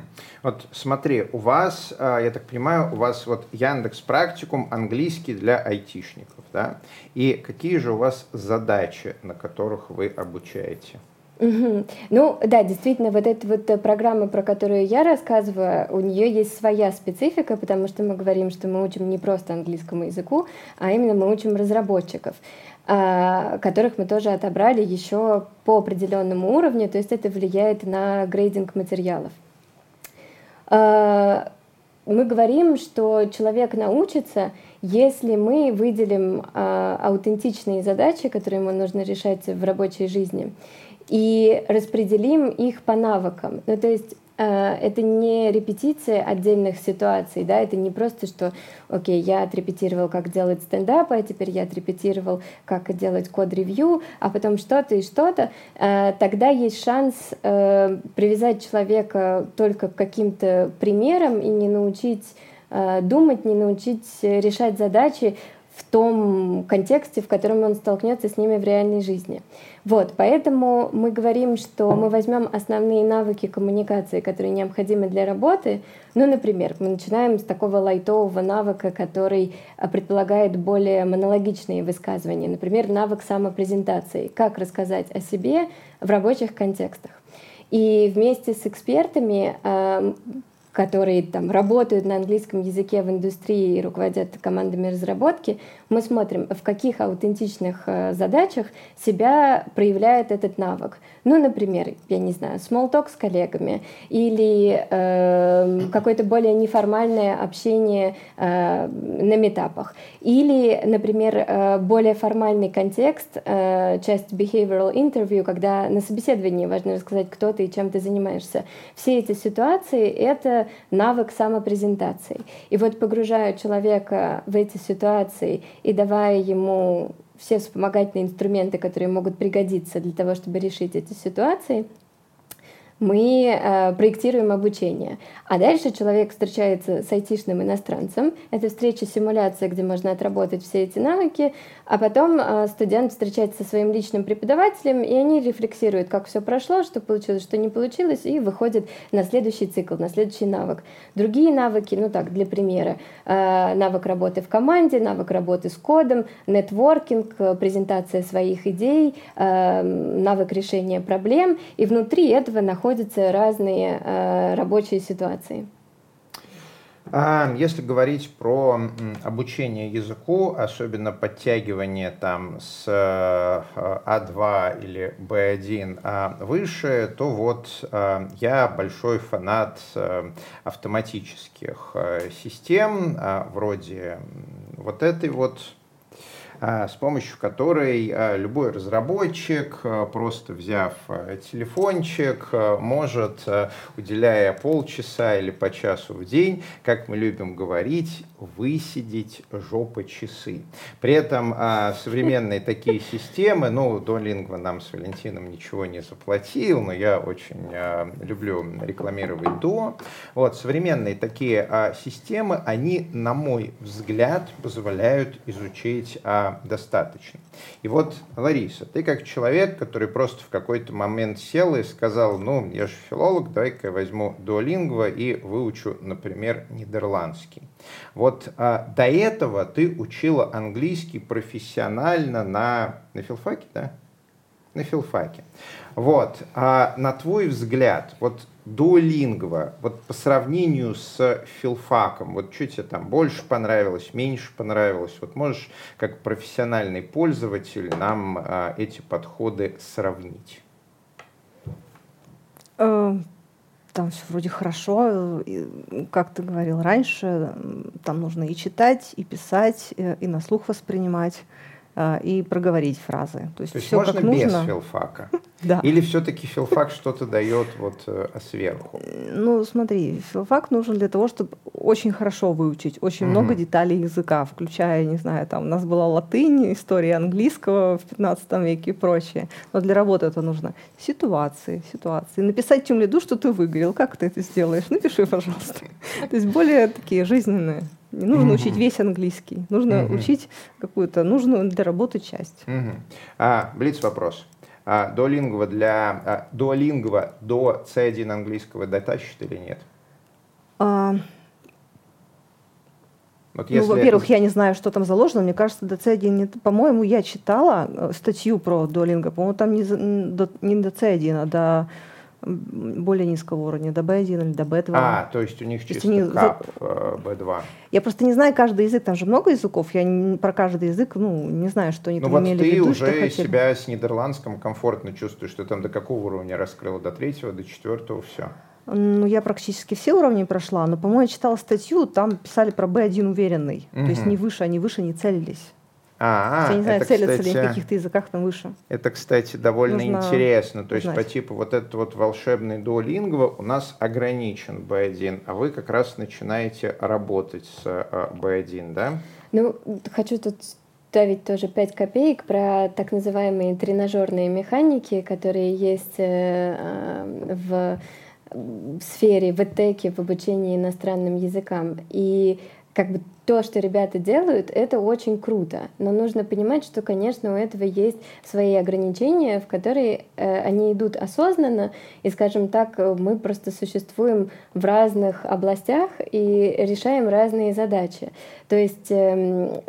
Вот смотри, у вас, э, я так понимаю, у вас вот Яндекс Практикум английский для айтишников, да? И какие же у вас задачи, на которых вы обучаете? Угу. Ну да, действительно, вот эта вот э, программа, про которую я рассказываю, у нее есть своя специфика, потому что мы говорим, что мы учим не просто английскому языку, а именно мы учим разработчиков а, которых мы тоже отобрали еще по определенному уровню, то есть это влияет на грейдинг материалов. А, мы говорим, что человек научится, если мы выделим а, аутентичные задачи, которые ему нужно решать в рабочей жизни, и распределим их по навыкам. Ну, то есть э, это не репетиция отдельных ситуаций, да, это не просто, что, окей, я отрепетировал, как делать стендап, а теперь я отрепетировал, как делать код-ревью, а потом что-то и что-то, э, тогда есть шанс э, привязать человека только к каким-то примерам и не научить думать, не научить решать задачи в том контексте, в котором он столкнется с ними в реальной жизни. Вот, поэтому мы говорим, что мы возьмем основные навыки коммуникации, которые необходимы для работы. Ну, например, мы начинаем с такого лайтового навыка, который а, предполагает более монологичные высказывания. Например, навык самопрезентации. Как рассказать о себе в рабочих контекстах. И вместе с экспертами которые там работают на английском языке в индустрии и руководят командами разработки, мы смотрим, в каких аутентичных э, задачах себя проявляет этот навык. Ну, например, я не знаю, talk с коллегами или э, какое-то более неформальное общение э, на метапах. Или, например, э, более формальный контекст, э, часть behavioral interview, когда на собеседовании важно рассказать, кто ты и чем ты занимаешься. Все эти ситуации — это навык самопрезентации. И вот погружая человека в эти ситуации и давая ему все вспомогательные инструменты, которые могут пригодиться для того, чтобы решить эти ситуации, мы э, проектируем обучение. А дальше человек встречается с айтишным иностранцем. Это встреча-симуляция, где можно отработать все эти навыки. А потом э, студент встречается со своим личным преподавателем, и они рефлексируют, как все прошло, что получилось, что не получилось, и выходят на следующий цикл, на следующий навык. Другие навыки, ну так, для примера, э, навык работы в команде, навык работы с кодом, нетворкинг, презентация своих идей, э, навык решения проблем, и внутри этого находятся разные э, рабочие ситуации. А, если говорить про обучение языку, особенно подтягивание там с А2 э, или B1 а выше, то вот э, я большой фанат э, автоматических систем, вроде вот этой вот а, с помощью которой а, любой разработчик, а, просто взяв телефончик, может, уделяя полчаса или по часу в день, как мы любим говорить, высидеть жопы часы. При этом современные такие системы, ну, Duolingo нам с Валентином ничего не заплатил, но я очень люблю рекламировать до. Вот, современные такие системы, они, на мой взгляд, позволяют изучить достаточно. И вот, Лариса, ты как человек, который просто в какой-то момент сел и сказал, ну, я же филолог, давай-ка я возьму дуолингва и выучу, например, нидерландский. Вот а, до этого ты учила английский профессионально на, на филфаке, да? На филфаке. Вот, а на твой взгляд, вот дуолингва, вот по сравнению с филфаком, вот что тебе там больше понравилось, меньше понравилось, вот можешь как профессиональный пользователь нам а, эти подходы сравнить? Э, там все вроде хорошо, как ты говорил раньше, там нужно и читать, и писать, э, и на слух воспринимать. А, и проговорить фразы. То есть, То есть все можно как без нужно. филфака? Да. Или все-таки филфак что-то дает вот э, сверху? Ну, смотри, филфак нужен для того, чтобы очень хорошо выучить очень много деталей языка, включая, не знаю, там у нас была латынь, история английского в 15 веке и прочее. Но для работы это нужно ситуации, ситуации. Написать тем лиду, что ты выгорел. Как ты это сделаешь? Напиши, пожалуйста. То есть более такие жизненные. Не нужно mm-hmm. учить весь английский, нужно mm-hmm. учить какую-то нужную для работы часть. Mm-hmm. А, Блиц вопрос. А, дуолингва для а, дуолингва до C1 английского дотащит или нет? А, вот ну, во-первых, это... я не знаю, что там заложено. Мне кажется, до C1 нет. По-моему, я читала э, статью про дуолинго. По-моему, там не, до, не до C1, а до более низкого уровня, до B1 или до B2. А, то есть у них чисто они... кап B2. Э, я просто не знаю каждый язык, там же много языков, я не, про каждый язык, ну, не знаю, что они ну, там вот имели в виду. Ну вот ты уже себя с нидерландском комфортно чувствуешь, что там до какого уровня раскрыла, до третьего, до четвертого, все. Ну, я практически все уровни прошла, но, по-моему, я читала статью, там писали про B1 уверенный. Угу. То есть не выше, они выше не целились. А, я не знаю, это, целятся кстати, ли в каких-то языках там выше. Это, кстати, довольно Нужно интересно. То есть знать. по типу вот этот вот волшебный дуолингва у нас ограничен B1, а вы как раз начинаете работать с B1, э, да? Ну, хочу тут ставить тоже 5 копеек про так называемые тренажерные механики, которые есть э, э, в сфере, в ЭТЭКе, в обучении иностранным языкам. И как бы то, что ребята делают, это очень круто. Но нужно понимать, что, конечно, у этого есть свои ограничения, в которые э, они идут осознанно. И, скажем так, мы просто существуем в разных областях и решаем разные задачи. То есть э,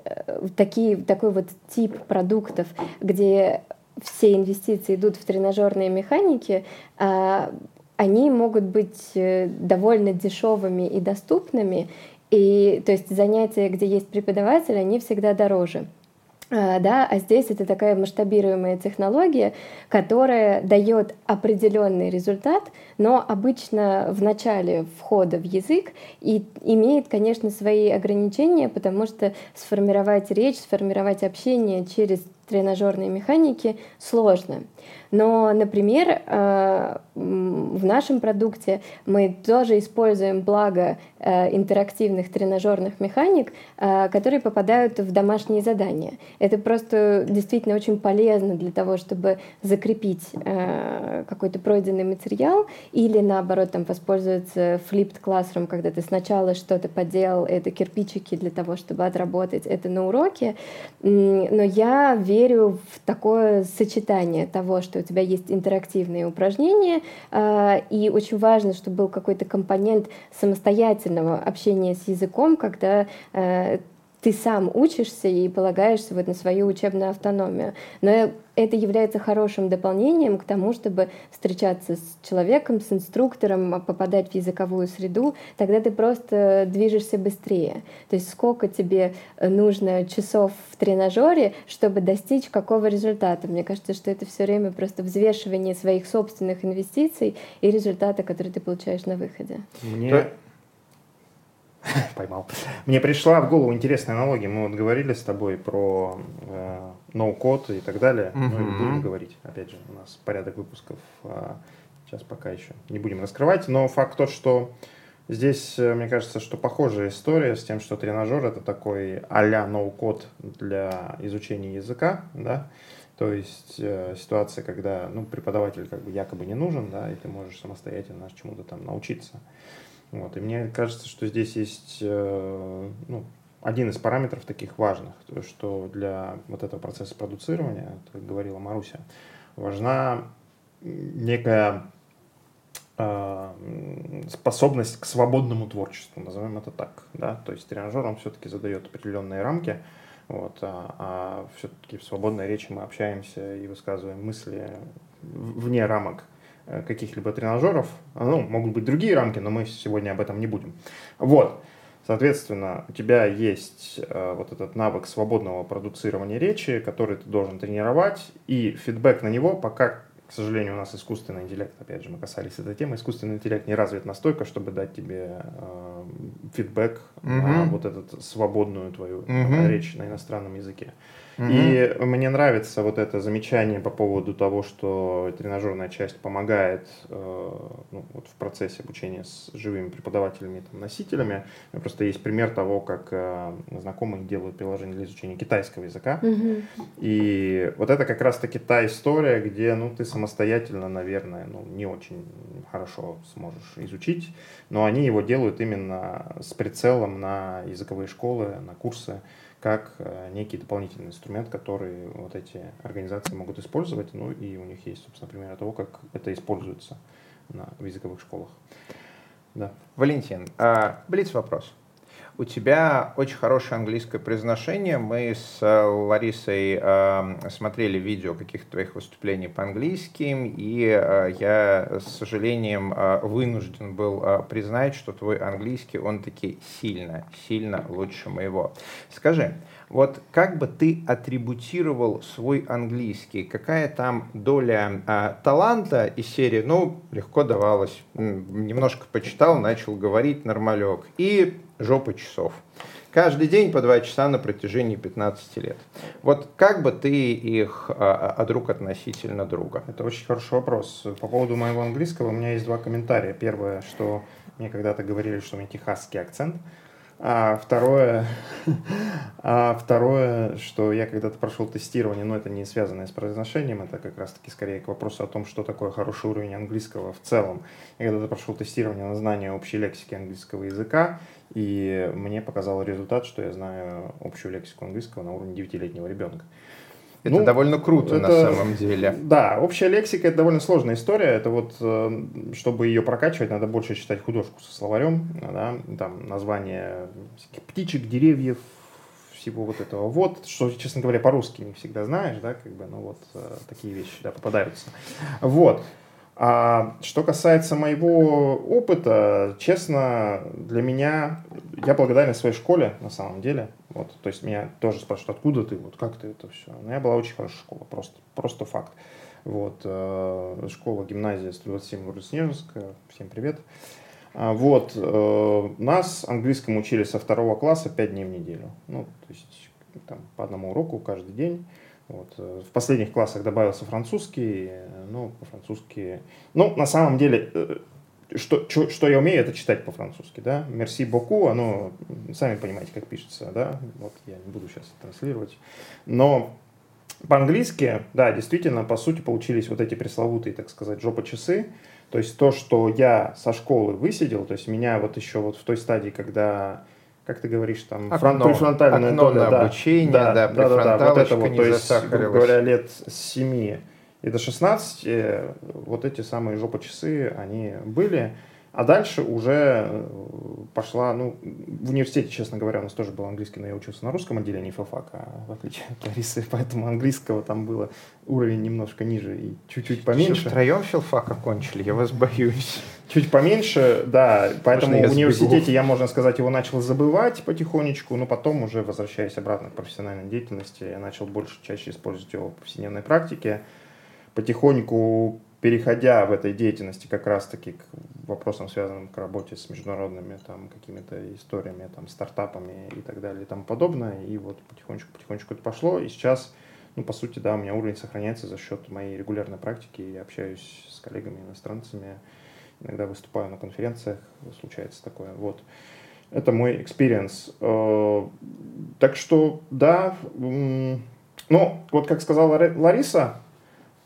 такие, такой вот тип продуктов, где все инвестиции идут в тренажерные механики, э, они могут быть э, довольно дешевыми и доступными, и то есть занятия, где есть преподаватель, они всегда дороже. А, да, а здесь это такая масштабируемая технология, которая дает определенный результат, но обычно в начале входа в язык и имеет, конечно, свои ограничения, потому что сформировать речь, сформировать общение через тренажерные механики сложно. Но, например, э, в нашем продукте мы тоже используем благо э, интерактивных тренажерных механик, э, которые попадают в домашние задания. Это просто действительно очень полезно для того, чтобы закрепить какой-то пройденный материал или, наоборот, там, воспользоваться flipped classroom, когда ты сначала что-то поделал, это кирпичики для того, чтобы отработать это на уроке. Но я верю в такое сочетание того, что у тебя есть интерактивные упражнения, а, и очень важно, чтобы был какой-то компонент самостоятельного общения с языком, когда а, ты сам учишься и полагаешься вот на свою учебную автономию. Но это является хорошим дополнением к тому, чтобы встречаться с человеком, с инструктором, попадать в языковую среду, тогда ты просто движешься быстрее. То есть сколько тебе нужно часов в тренажере, чтобы достичь какого результата. Мне кажется, что это все время просто взвешивание своих собственных инвестиций и результата, который ты получаешь на выходе. Мне поймал. Мне пришла в голову интересная аналогия. Мы вот говорили с тобой про э, ноу-код и так далее. Mm-hmm. Мы будем говорить. Опять же, у нас порядок выпусков а, сейчас пока еще не будем раскрывать. Но факт тот, что здесь, э, мне кажется, что похожая история с тем, что тренажер это такой а-ля ноу-код для изучения языка, да, то есть э, ситуация, когда ну, преподаватель как бы якобы не нужен, да, и ты можешь самостоятельно чему-то там научиться. Вот. И мне кажется, что здесь есть э, ну, один из параметров таких важных, то, что для вот этого процесса продуцирования, как говорила Маруся, важна некая э, способность к свободному творчеству, назовем это так. Да? То есть тренажер, он все-таки задает определенные рамки, вот, а, а все-таки в свободной речи мы общаемся и высказываем мысли вне рамок каких-либо тренажеров. Ну, могут быть другие рамки, но мы сегодня об этом не будем. Вот. Соответственно, у тебя есть э, вот этот навык свободного продуцирования речи, который ты должен тренировать, и фидбэк на него пока, к сожалению, у нас искусственный интеллект, опять же, мы касались этой темы, искусственный интеллект не развит настолько, чтобы дать тебе э, фидбэк угу. на вот эту свободную твою угу. речь на иностранном языке. Угу. И мне нравится вот это замечание по поводу того, что тренажерная часть помогает э, ну, вот в процессе обучения с живыми преподавателями, там, носителями. У меня просто есть пример того, как э, знакомые делают приложение для изучения китайского языка. Угу. И вот это как раз-таки та история, где ну, ты самостоятельно, наверное, ну, не очень хорошо сможешь изучить, но они его делают именно с прицелом на языковые школы, на курсы как э, некий дополнительный инструмент, который вот эти организации могут использовать, ну и у них есть, собственно, пример того, как это используется на, в языковых школах. Да. Валентин, а, блиц вопрос. У тебя очень хорошее английское произношение. Мы с э, Ларисой э, смотрели видео каких-то твоих выступлений по-английски, и э, я с сожалением э, вынужден был э, признать, что твой английский, он таки сильно, сильно лучше моего. Скажи, вот как бы ты атрибутировал свой английский? Какая там доля а, таланта из серии, ну, легко давалось, немножко почитал, начал говорить нормалек, и жопа часов. Каждый день по два часа на протяжении 15 лет. Вот как бы ты их а, а, друг относительно друга? Это очень хороший вопрос. По поводу моего английского у меня есть два комментария. Первое, что мне когда-то говорили, что у меня техасский акцент. А второе, а второе, что я когда-то прошел тестирование, но это не связанное с произношением, это как раз-таки скорее к вопросу о том, что такое хороший уровень английского в целом. Я когда-то прошел тестирование на знание общей лексики английского языка, и мне показал результат, что я знаю общую лексику английского на уровне 9-летнего ребенка. Это ну, довольно круто это, на самом деле. Да, общая лексика это довольно сложная история. Это вот, э, чтобы ее прокачивать, надо больше читать художку со словарем, да, там название птичек, деревьев, всего вот этого. Вот, что, честно говоря, по-русски не всегда знаешь, да, как бы, ну вот э, такие вещи, да, попадаются. Вот. А что касается моего опыта, честно, для меня, я благодарен своей школе, на самом деле. Вот, то есть меня тоже спрашивают, откуда ты, вот как ты это все. Но я была очень хорошая школа, просто, просто факт. Вот, э, школа, гимназия 127 город Снежинска, всем привет. А, вот, э, нас английскому учили со второго класса 5 дней в неделю. Ну, то есть там, по одному уроку каждый день. Вот. Э, в последних классах добавился французский, ну, по-французски... Ну, на самом деле, э, что, что, что я умею, это читать по-французски, да. Merci beaucoup, оно, сами понимаете, как пишется, да. Вот я не буду сейчас транслировать. Но по-английски, да, действительно, по сути, получились вот эти пресловутые, так сказать, жопа-часы. То есть то, что я со школы высидел, то есть меня вот еще вот в той стадии, когда как ты говоришь, там, окно, фронт, префронтальное окно доля, на да, обучение, да, да, да, да, да, вот это вот, то есть, грубо говоря, лет с 7 и до 16 э, вот эти самые жопа-часы, они были, а дальше уже э, пошла, ну, в университете, честно говоря, у нас тоже был английский, но я учился на русском отделении филфака, в отличие от Ларисы, поэтому английского там было уровень немножко ниже и чуть-чуть поменьше. Что, втроем филфак окончили? Я вас боюсь. Чуть поменьше, да, поэтому в университете я, можно сказать, его начал забывать потихонечку, но потом уже, возвращаясь обратно к профессиональной деятельности, я начал больше, чаще использовать его в повседневной практике, потихоньку переходя в этой деятельности как раз-таки к вопросам, связанным к работе с международными там какими-то историями, там, стартапами и так далее и тому подобное. И вот потихонечку-потихонечку это пошло. И сейчас, ну, по сути, да, у меня уровень сохраняется за счет моей регулярной практики. Я общаюсь с коллегами, иностранцами, иногда выступаю на конференциях, случается такое. Вот. Это мой experience. Э, так что, да, ну, вот как сказала Лариса,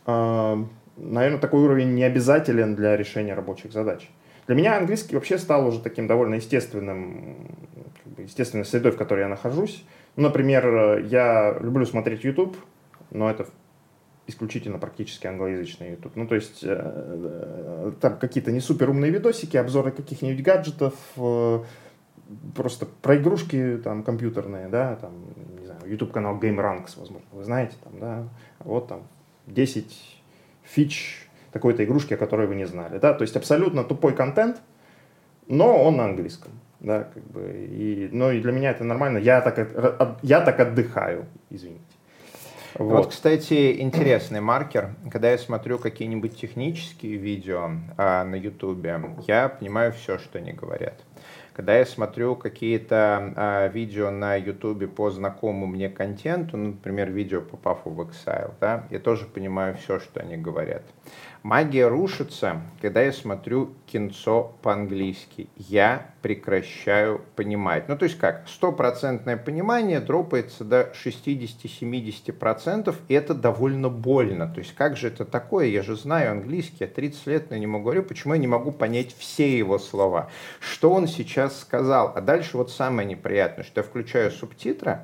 э, наверное, такой уровень не обязателен для решения рабочих задач. Для меня английский вообще стал уже таким довольно естественным, как бы естественной средой, в которой я нахожусь. Ну, например, я люблю смотреть YouTube, но это исключительно практически англоязычный YouTube. Ну, то есть, э, э, там какие-то не супер умные видосики, обзоры каких-нибудь гаджетов, э, просто про игрушки там компьютерные, да, там, не знаю, YouTube канал Game Ranks, возможно, вы знаете, там, да, вот там 10 фич такой-то игрушки, о которой вы не знали. Да? То есть абсолютно тупой контент, но он на английском. Да, как бы, и, но и для меня это нормально. Я так, я так отдыхаю, извините. Вот. вот, кстати, интересный маркер. Когда я смотрю какие-нибудь технические видео а, на Ютубе, я понимаю все, что они говорят. Когда я смотрю какие-то а, видео на Ютубе по знакомому мне контенту, ну, например, видео по Puff of Exile, да, я тоже понимаю все, что они говорят. Магия рушится, когда я смотрю кинцо по-английски. Я прекращаю понимать. Ну, то есть как? Стопроцентное понимание дропается до 60-70%, и это довольно больно. То есть как же это такое? Я же знаю английский, я 30 лет на нему говорю, почему я не могу понять все его слова? Что он сейчас сказал? А дальше вот самое неприятное, что я включаю субтитры,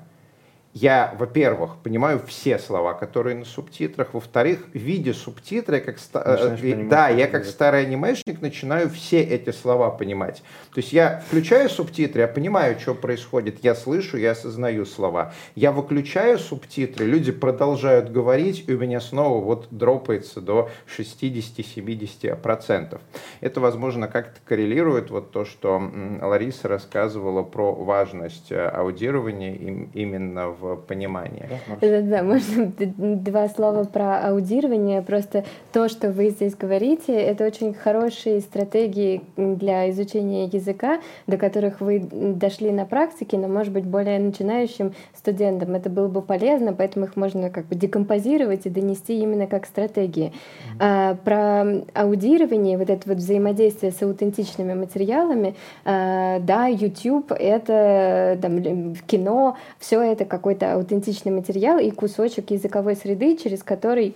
я, во-первых, понимаю все слова, которые на субтитрах, во-вторых, видя субтитры, как ста... Э, да, я как старый анимешник начинаю все эти слова понимать. То есть я включаю субтитры, я понимаю, что происходит, я слышу, я осознаю слова. Я выключаю субтитры, люди продолжают говорить, и у меня снова вот дропается до 60-70%. Это, возможно, как-то коррелирует вот то, что Лариса рассказывала про важность э, аудирования именно в понимание. Да, да, можно два слова про аудирование. Просто то, что вы здесь говорите, это очень хорошие стратегии для изучения языка, до которых вы дошли на практике, но, может быть, более начинающим студентам это было бы полезно, поэтому их можно как бы декомпозировать и донести именно как стратегии. Mm-hmm. А, про аудирование, вот это вот взаимодействие с аутентичными материалами, а, да, YouTube — это там, кино, все это какой какой-то аутентичный материал и кусочек языковой среды, через который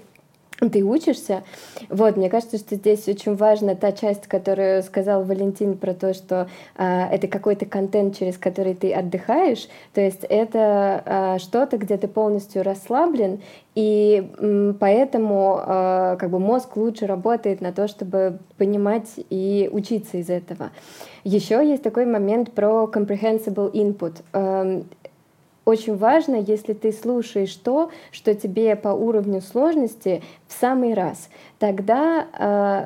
ты учишься. Вот, мне кажется, что здесь очень важна та часть, которую сказал Валентин про то, что э, это какой-то контент, через который ты отдыхаешь. То есть это э, что-то, где ты полностью расслаблен, и э, поэтому э, как бы мозг лучше работает на то, чтобы понимать и учиться из этого. Еще есть такой момент про comprehensible input. Э, очень важно, если ты слушаешь то, что тебе по уровню сложности в самый раз. Тогда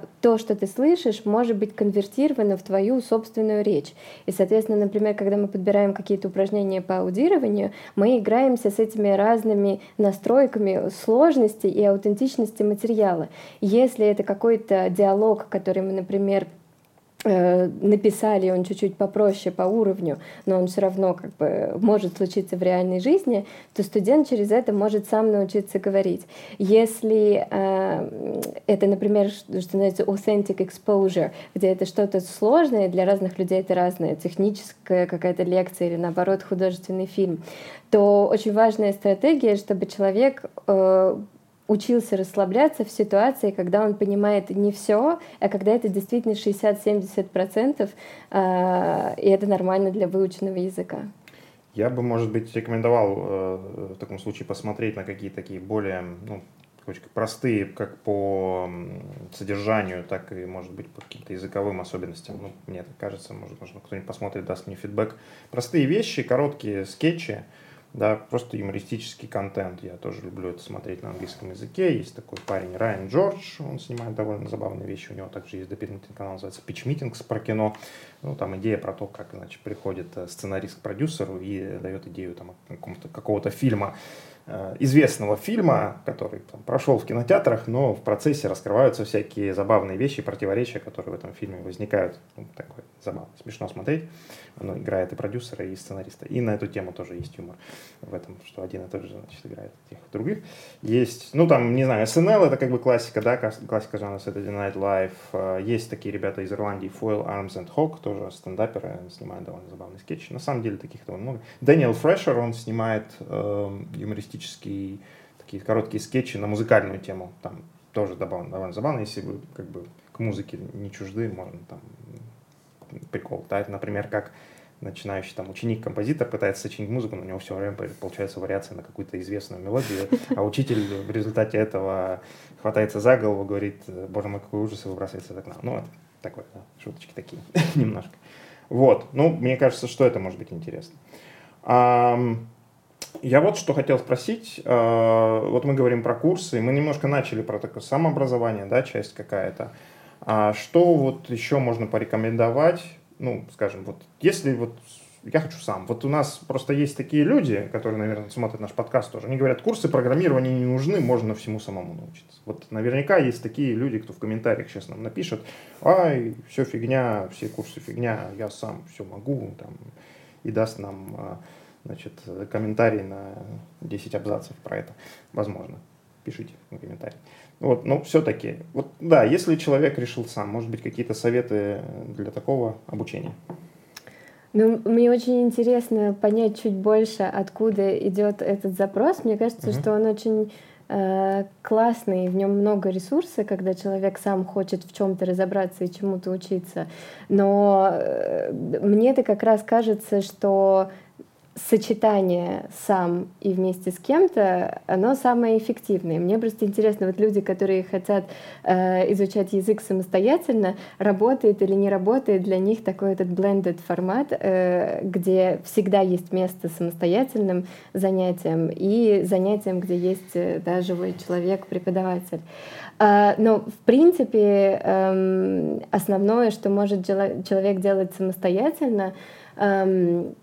э, то, что ты слышишь, может быть конвертировано в твою собственную речь. И, соответственно, например, когда мы подбираем какие-то упражнения по аудированию, мы играемся с этими разными настройками сложности и аутентичности материала. Если это какой-то диалог, который мы, например, написали, он чуть-чуть попроще по уровню, но он все равно как бы может случиться в реальной жизни, то студент через это может сам научиться говорить. Если э, это, например, что называется authentic exposure, где это что-то сложное, для разных людей это разное, техническая какая-то лекция или наоборот художественный фильм, то очень важная стратегия, чтобы человек э, учился расслабляться в ситуации, когда он понимает не все, а когда это действительно 60-70%, э, и это нормально для выученного языка. Я бы, может быть, рекомендовал э, в таком случае посмотреть на какие-то такие более ну, простые как по содержанию, так и, может быть, по каким-то языковым особенностям. Ну, мне так кажется, может, может кто-нибудь посмотрит, даст мне фидбэк. Простые вещи, короткие скетчи, да, просто юмористический контент. Я тоже люблю это смотреть на английском языке. Есть такой парень Райан Джордж, он снимает довольно забавные вещи. У него также есть дополнительный канал, называется Pitch Meetings про кино. Ну, там идея про то, как, значит, приходит э, сценарист к продюсеру и дает идею там, какого-то фильма известного фильма, который там, прошел в кинотеатрах, но в процессе раскрываются всякие забавные вещи, противоречия, которые в этом фильме возникают. Ну, такое забавно, смешно смотреть. Оно играет и продюсера, и сценариста. И на эту тему тоже есть юмор в этом, что один и тот же значит, играет тех других. Есть, ну там, не знаю, SNL это как бы классика, да, классика жанра Saturday Night Live. Э, есть такие ребята из Ирландии, Foil, Arms and Hawk, тоже стендаперы, снимают довольно забавные скетчи. На самом деле таких довольно много. Дэниел Фрешер, он снимает э, юмористические юмористические такие короткие скетчи на музыкальную тему. Там тоже довольно, довольно забавно, если вы как бы к музыке не чужды, можно там прикол. Да, это, например, как начинающий там ученик-композитор пытается сочинить музыку, но у него все время получается вариация на какую-то известную мелодию, а учитель в результате этого хватается за голову, говорит, боже мой, какой ужас, и выбрасывается из окна. Ну, это такое, да, шуточки такие, немножко. Вот, ну, мне кажется, что это может быть интересно. Я вот что хотел спросить. Э, вот мы говорим про курсы, мы немножко начали про такое самообразование, да, часть какая-то. А что вот еще можно порекомендовать? Ну, скажем, вот если вот я хочу сам. Вот у нас просто есть такие люди, которые, наверное, смотрят наш подкаст тоже. Они говорят, курсы программирования не нужны, можно всему самому научиться. Вот наверняка есть такие люди, кто в комментариях сейчас нам напишет, ай, все фигня, все курсы фигня, я сам все могу, там, и даст нам а, значит, комментарий на 10 абзацев про это. Возможно. Пишите в комментарии. Вот, но все-таки, вот, да, если человек решил сам, может быть, какие-то советы для такого обучения? Ну, мне очень интересно понять чуть больше, откуда идет этот запрос. Мне кажется, угу. что он очень э, классный, в нем много ресурсов, когда человек сам хочет в чем-то разобраться и чему-то учиться. Но э, мне-то как раз кажется, что сочетание сам и вместе с кем-то, оно самое эффективное. Мне просто интересно, вот люди, которые хотят э, изучать язык самостоятельно, работает или не работает для них такой этот blended формат, э, где всегда есть место самостоятельным занятиям и занятиям, где есть э, да, живой человек, преподаватель. Э, но, в принципе, э, основное, что может человек делать самостоятельно, эм,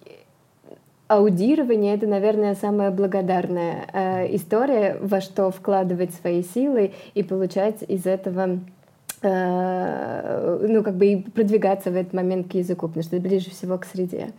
аудирование — это, наверное, самая благодарная э, история, во что вкладывать свои силы и получать из этого э, ну, как бы и продвигаться в этот момент к языку, потому что это ближе всего к среде.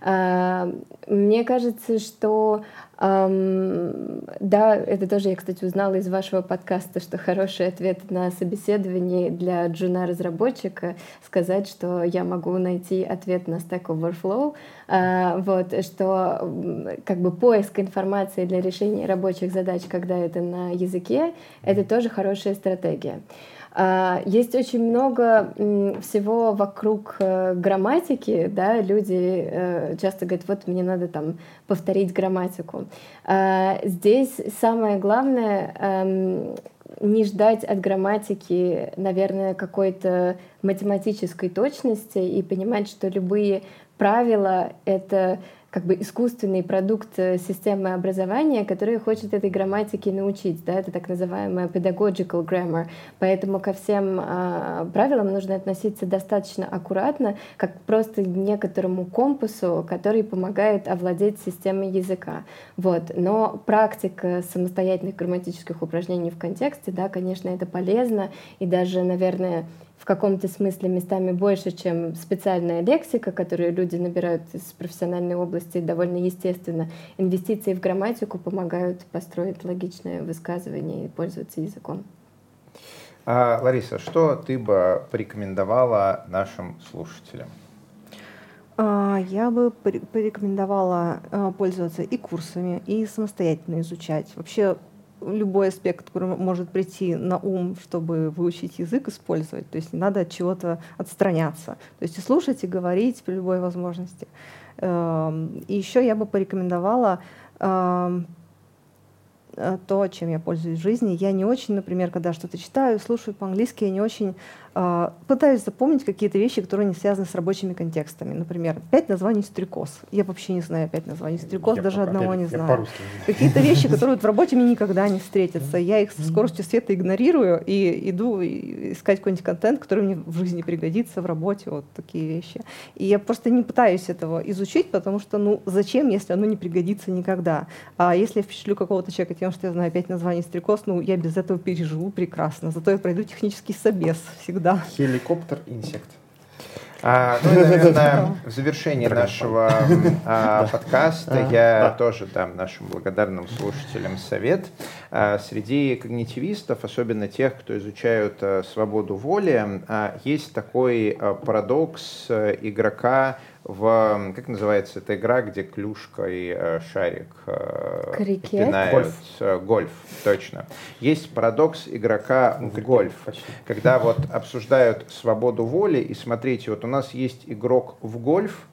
Uh-huh. Мне кажется, что Um, да, это тоже я, кстати, узнала из вашего подкаста, что хороший ответ на собеседование для джуна-разработчика сказать, что я могу найти ответ на Stack Overflow, uh, вот, что как бы поиск информации для решения рабочих задач, когда это на языке, это тоже хорошая стратегия. А, есть очень много всего вокруг э, грамматики, да, люди э, часто говорят, вот мне надо там повторить грамматику. А, здесь самое главное эм, не ждать от грамматики, наверное, какой-то математической точности и понимать, что любые правило — это как бы искусственный продукт э, системы образования, который хочет этой грамматике научить. Да? Это так называемая pedagogical grammar. Поэтому ко всем э, правилам нужно относиться достаточно аккуратно, как просто некоторому компасу, который помогает овладеть системой языка. Вот. Но практика самостоятельных грамматических упражнений в контексте, да, конечно, это полезно и даже, наверное, в каком-то смысле местами больше, чем специальная лексика, которую люди набирают из профессиональной области довольно естественно. Инвестиции в грамматику помогают построить логичное высказывание и пользоваться языком. А, Лариса, что ты бы порекомендовала нашим слушателям? А, я бы порекомендовала а, пользоваться и курсами, и самостоятельно изучать. Вообще любой аспект, который может прийти на ум, чтобы выучить язык, использовать. То есть не надо от чего-то отстраняться. То есть и слушать, и говорить при любой возможности. Эм, и еще я бы порекомендовала эм, э, то, чем я пользуюсь в жизни. Я не очень, например, когда что-то читаю, слушаю по-английски, я не очень пытаюсь запомнить какие-то вещи, которые не связаны с рабочими контекстами. Например, пять названий стрекоз. Я вообще не знаю пять названий стрекоз, я даже по, одного не знаю. Какие-то вещи, которые в работе мне никогда не встретятся. Я их со скоростью света игнорирую и иду искать какой-нибудь контент, который мне в жизни пригодится в работе. Вот такие вещи. И я просто не пытаюсь этого изучить, потому что, ну, зачем, если оно не пригодится никогда? А если я впечатлю какого-то человека тем, что я знаю пять названий стрекоз, ну, я без этого переживу прекрасно. Зато я пройду технический собес всегда да. Хеликоптер инсект. А, ну и, наверное, в завершении нашего а, подкаста я тоже дам нашим благодарным слушателям совет. А, среди когнитивистов, особенно тех, кто изучают а, свободу воли, а, есть такой а, парадокс а, игрока в, как называется эта игра, где клюшка и э, шарик э, пинают? Гольф. Э, гольф, точно. Есть парадокс игрока в гольф, почти. когда вот обсуждают свободу воли, и смотрите, вот у нас есть игрок в гольф,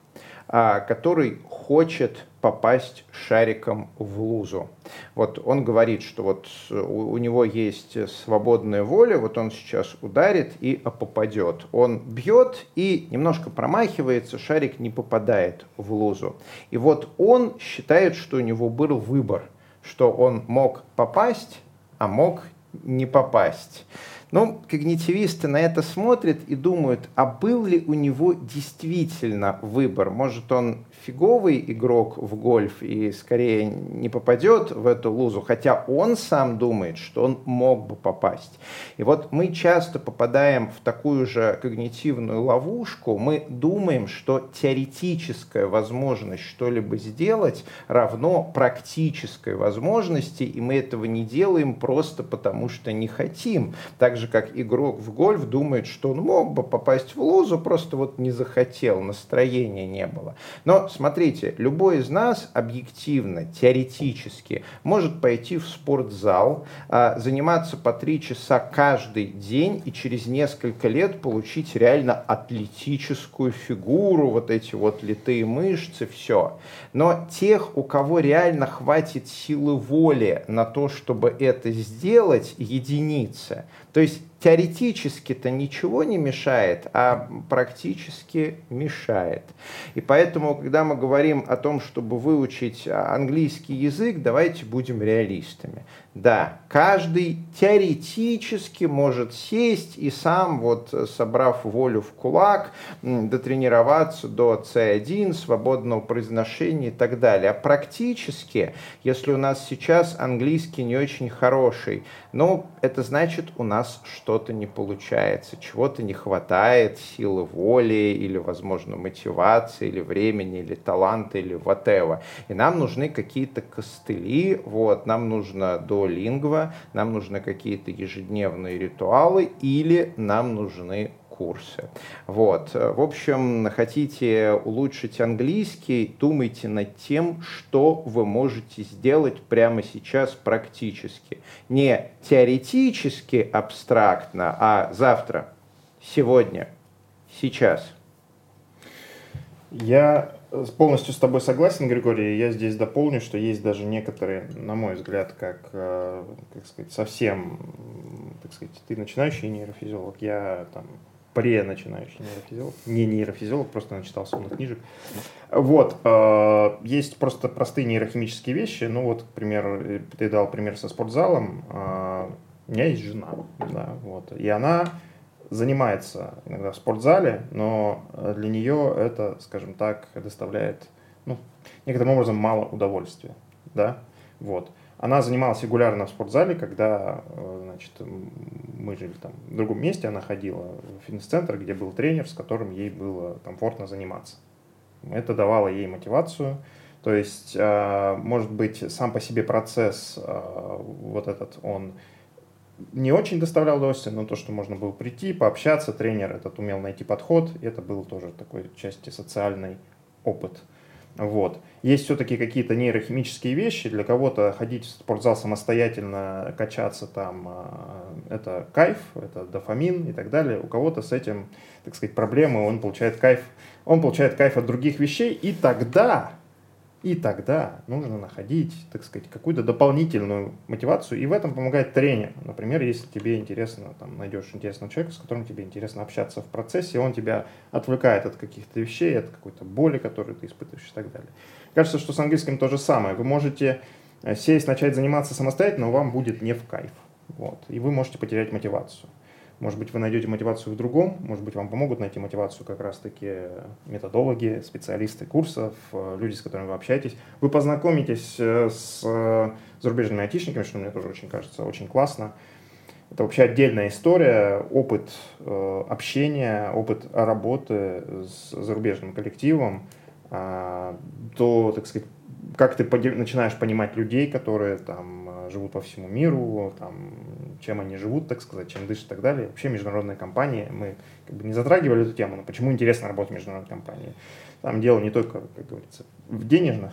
а, который хочет попасть шариком в лузу. Вот он говорит, что вот у, у него есть свободная воля, вот он сейчас ударит и попадет. Он бьет и немножко промахивается, шарик не попадает в лузу. И вот он считает, что у него был выбор, что он мог попасть, а мог не попасть. Но когнитивисты на это смотрят и думают, а был ли у него действительно выбор? Может, он фиговый игрок в гольф и скорее не попадет в эту лузу, хотя он сам думает, что он мог бы попасть. И вот мы часто попадаем в такую же когнитивную ловушку, мы думаем, что теоретическая возможность что-либо сделать равно практической возможности, и мы этого не делаем просто потому, что не хотим. Так же, как игрок в гольф думает, что он мог бы попасть в лузу, просто вот не захотел, настроения не было. Но смотрите, любой из нас объективно, теоретически может пойти в спортзал, а, заниматься по три часа каждый день и через несколько лет получить реально атлетическую фигуру, вот эти вот литые мышцы, все. Но тех, у кого реально хватит силы воли на то, чтобы это сделать, единицы. То есть теоретически-то ничего не мешает, а практически мешает. И поэтому, когда мы говорим о том, чтобы выучить английский язык, давайте будем реалистами. Да, каждый теоретически может сесть и сам, вот собрав волю в кулак, дотренироваться до C1, свободного произношения и так далее. А практически, если у нас сейчас английский не очень хороший, ну, это значит, у нас что-то не получается, чего-то не хватает, силы воли или, возможно, мотивации, или времени, или таланта, или whatever. И нам нужны какие-то костыли, вот, нам нужно до лингва, нам нужны какие-то ежедневные ритуалы или нам нужны курсы. Вот. В общем, хотите улучшить английский, думайте над тем, что вы можете сделать прямо сейчас практически. Не теоретически, абстрактно, а завтра, сегодня, сейчас. Я полностью с тобой согласен, Григорий. Я здесь дополню, что есть даже некоторые, на мой взгляд, как, э, как сказать, совсем, так сказать, ты начинающий нейрофизиолог, я там пре-начинающий нейрофизиолог. Не нейрофизиолог, просто начитался умных книжек. Вот. Э, есть просто простые нейрохимические вещи. Ну вот, к примеру, ты дал пример со спортзалом. Э, у меня есть жена, да, вот. И она занимается иногда в спортзале, но для нее это, скажем так, доставляет, ну, некоторым образом мало удовольствия, да, вот. Она занималась регулярно в спортзале, когда э, значит, мы жили там в другом месте, она ходила в фитнес-центр, где был тренер, с которым ей было комфортно заниматься. Это давало ей мотивацию. То есть, э, может быть, сам по себе процесс э, вот этот, он не очень доставлял удовольствие, но то, что можно было прийти, пообщаться, тренер этот умел найти подход, это был тоже такой части социальный опыт. Вот. Есть все-таки какие-то нейрохимические вещи. Для кого-то ходить в спортзал самостоятельно, качаться там, а, это кайф, это дофамин и так далее. У кого-то с этим, так сказать, проблемы, он получает кайф, он получает кайф от других вещей, и тогда и тогда нужно находить, так сказать, какую-то дополнительную мотивацию, и в этом помогает тренер. Например, если тебе интересно, там, найдешь интересного человека, с которым тебе интересно общаться в процессе, он тебя отвлекает от каких-то вещей, от какой-то боли, которую ты испытываешь и так далее. Кажется, что с английским то же самое. Вы можете э, сесть, начать заниматься самостоятельно, но вам будет не в кайф. Вот. И вы можете потерять мотивацию. Может быть, вы найдете мотивацию в другом, может быть, вам помогут найти мотивацию как раз-таки методологи, специалисты курсов, э, люди, с которыми вы общаетесь. Вы познакомитесь э, с э, зарубежными айтишниками, что мне тоже очень кажется очень классно. Это вообще отдельная история, опыт общения, опыт работы с зарубежным коллективом, то, так сказать, как ты начинаешь понимать людей, которые там живут по всему миру, там, чем они живут, так сказать, чем дышат и так далее. Вообще международные компании, мы как бы не затрагивали эту тему, но почему интересно работать в международной компании? Там дело не только, как говорится, в денежных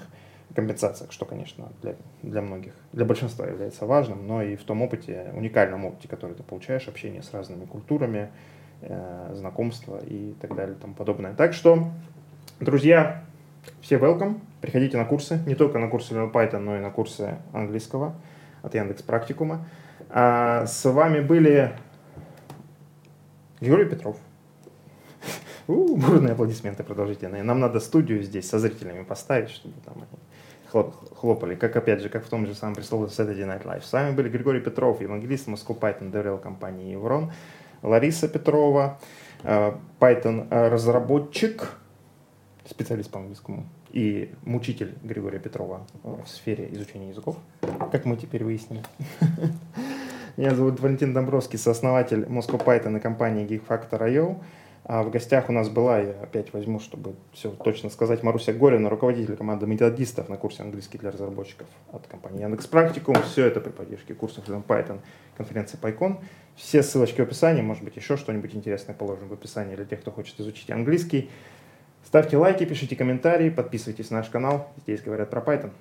компенсациях, что, конечно, для, для многих, для большинства является важным, но и в том опыте, уникальном опыте, который ты получаешь, общение с разными культурами, э, знакомства и так далее и тому подобное. Так что, друзья, все welcome, приходите на курсы, не только на курсы Python, но и на курсы английского от Яндекс Практикума. А, с вами были Григорий Петров. У, бурные аплодисменты продолжительные. Нам надо студию здесь со зрителями поставить, чтобы там они хлопали, как опять же, как в том же самом престоле Saturday Night Live. С вами были Григорий Петров, евангелист Moscow Python DevRel компании Еврон, Лариса Петрова, э, Python разработчик, специалист по английскому и мучитель Григория Петрова в сфере изучения языков, как мы теперь выяснили. Меня зовут Валентин Домбровский, сооснователь Moscow Python и компании GeekFactor.io. А в гостях у нас была, я опять возьму, чтобы все точно сказать, Маруся Горина, руководитель команды методистов на курсе английский для разработчиков от компании Яндекс Практикум. Все это при поддержке курсов Python конференции PyCon. Все ссылочки в описании, может быть, еще что-нибудь интересное положим в описании для тех, кто хочет изучить английский. Ставьте лайки, пишите комментарии, подписывайтесь на наш канал. Здесь говорят про Python.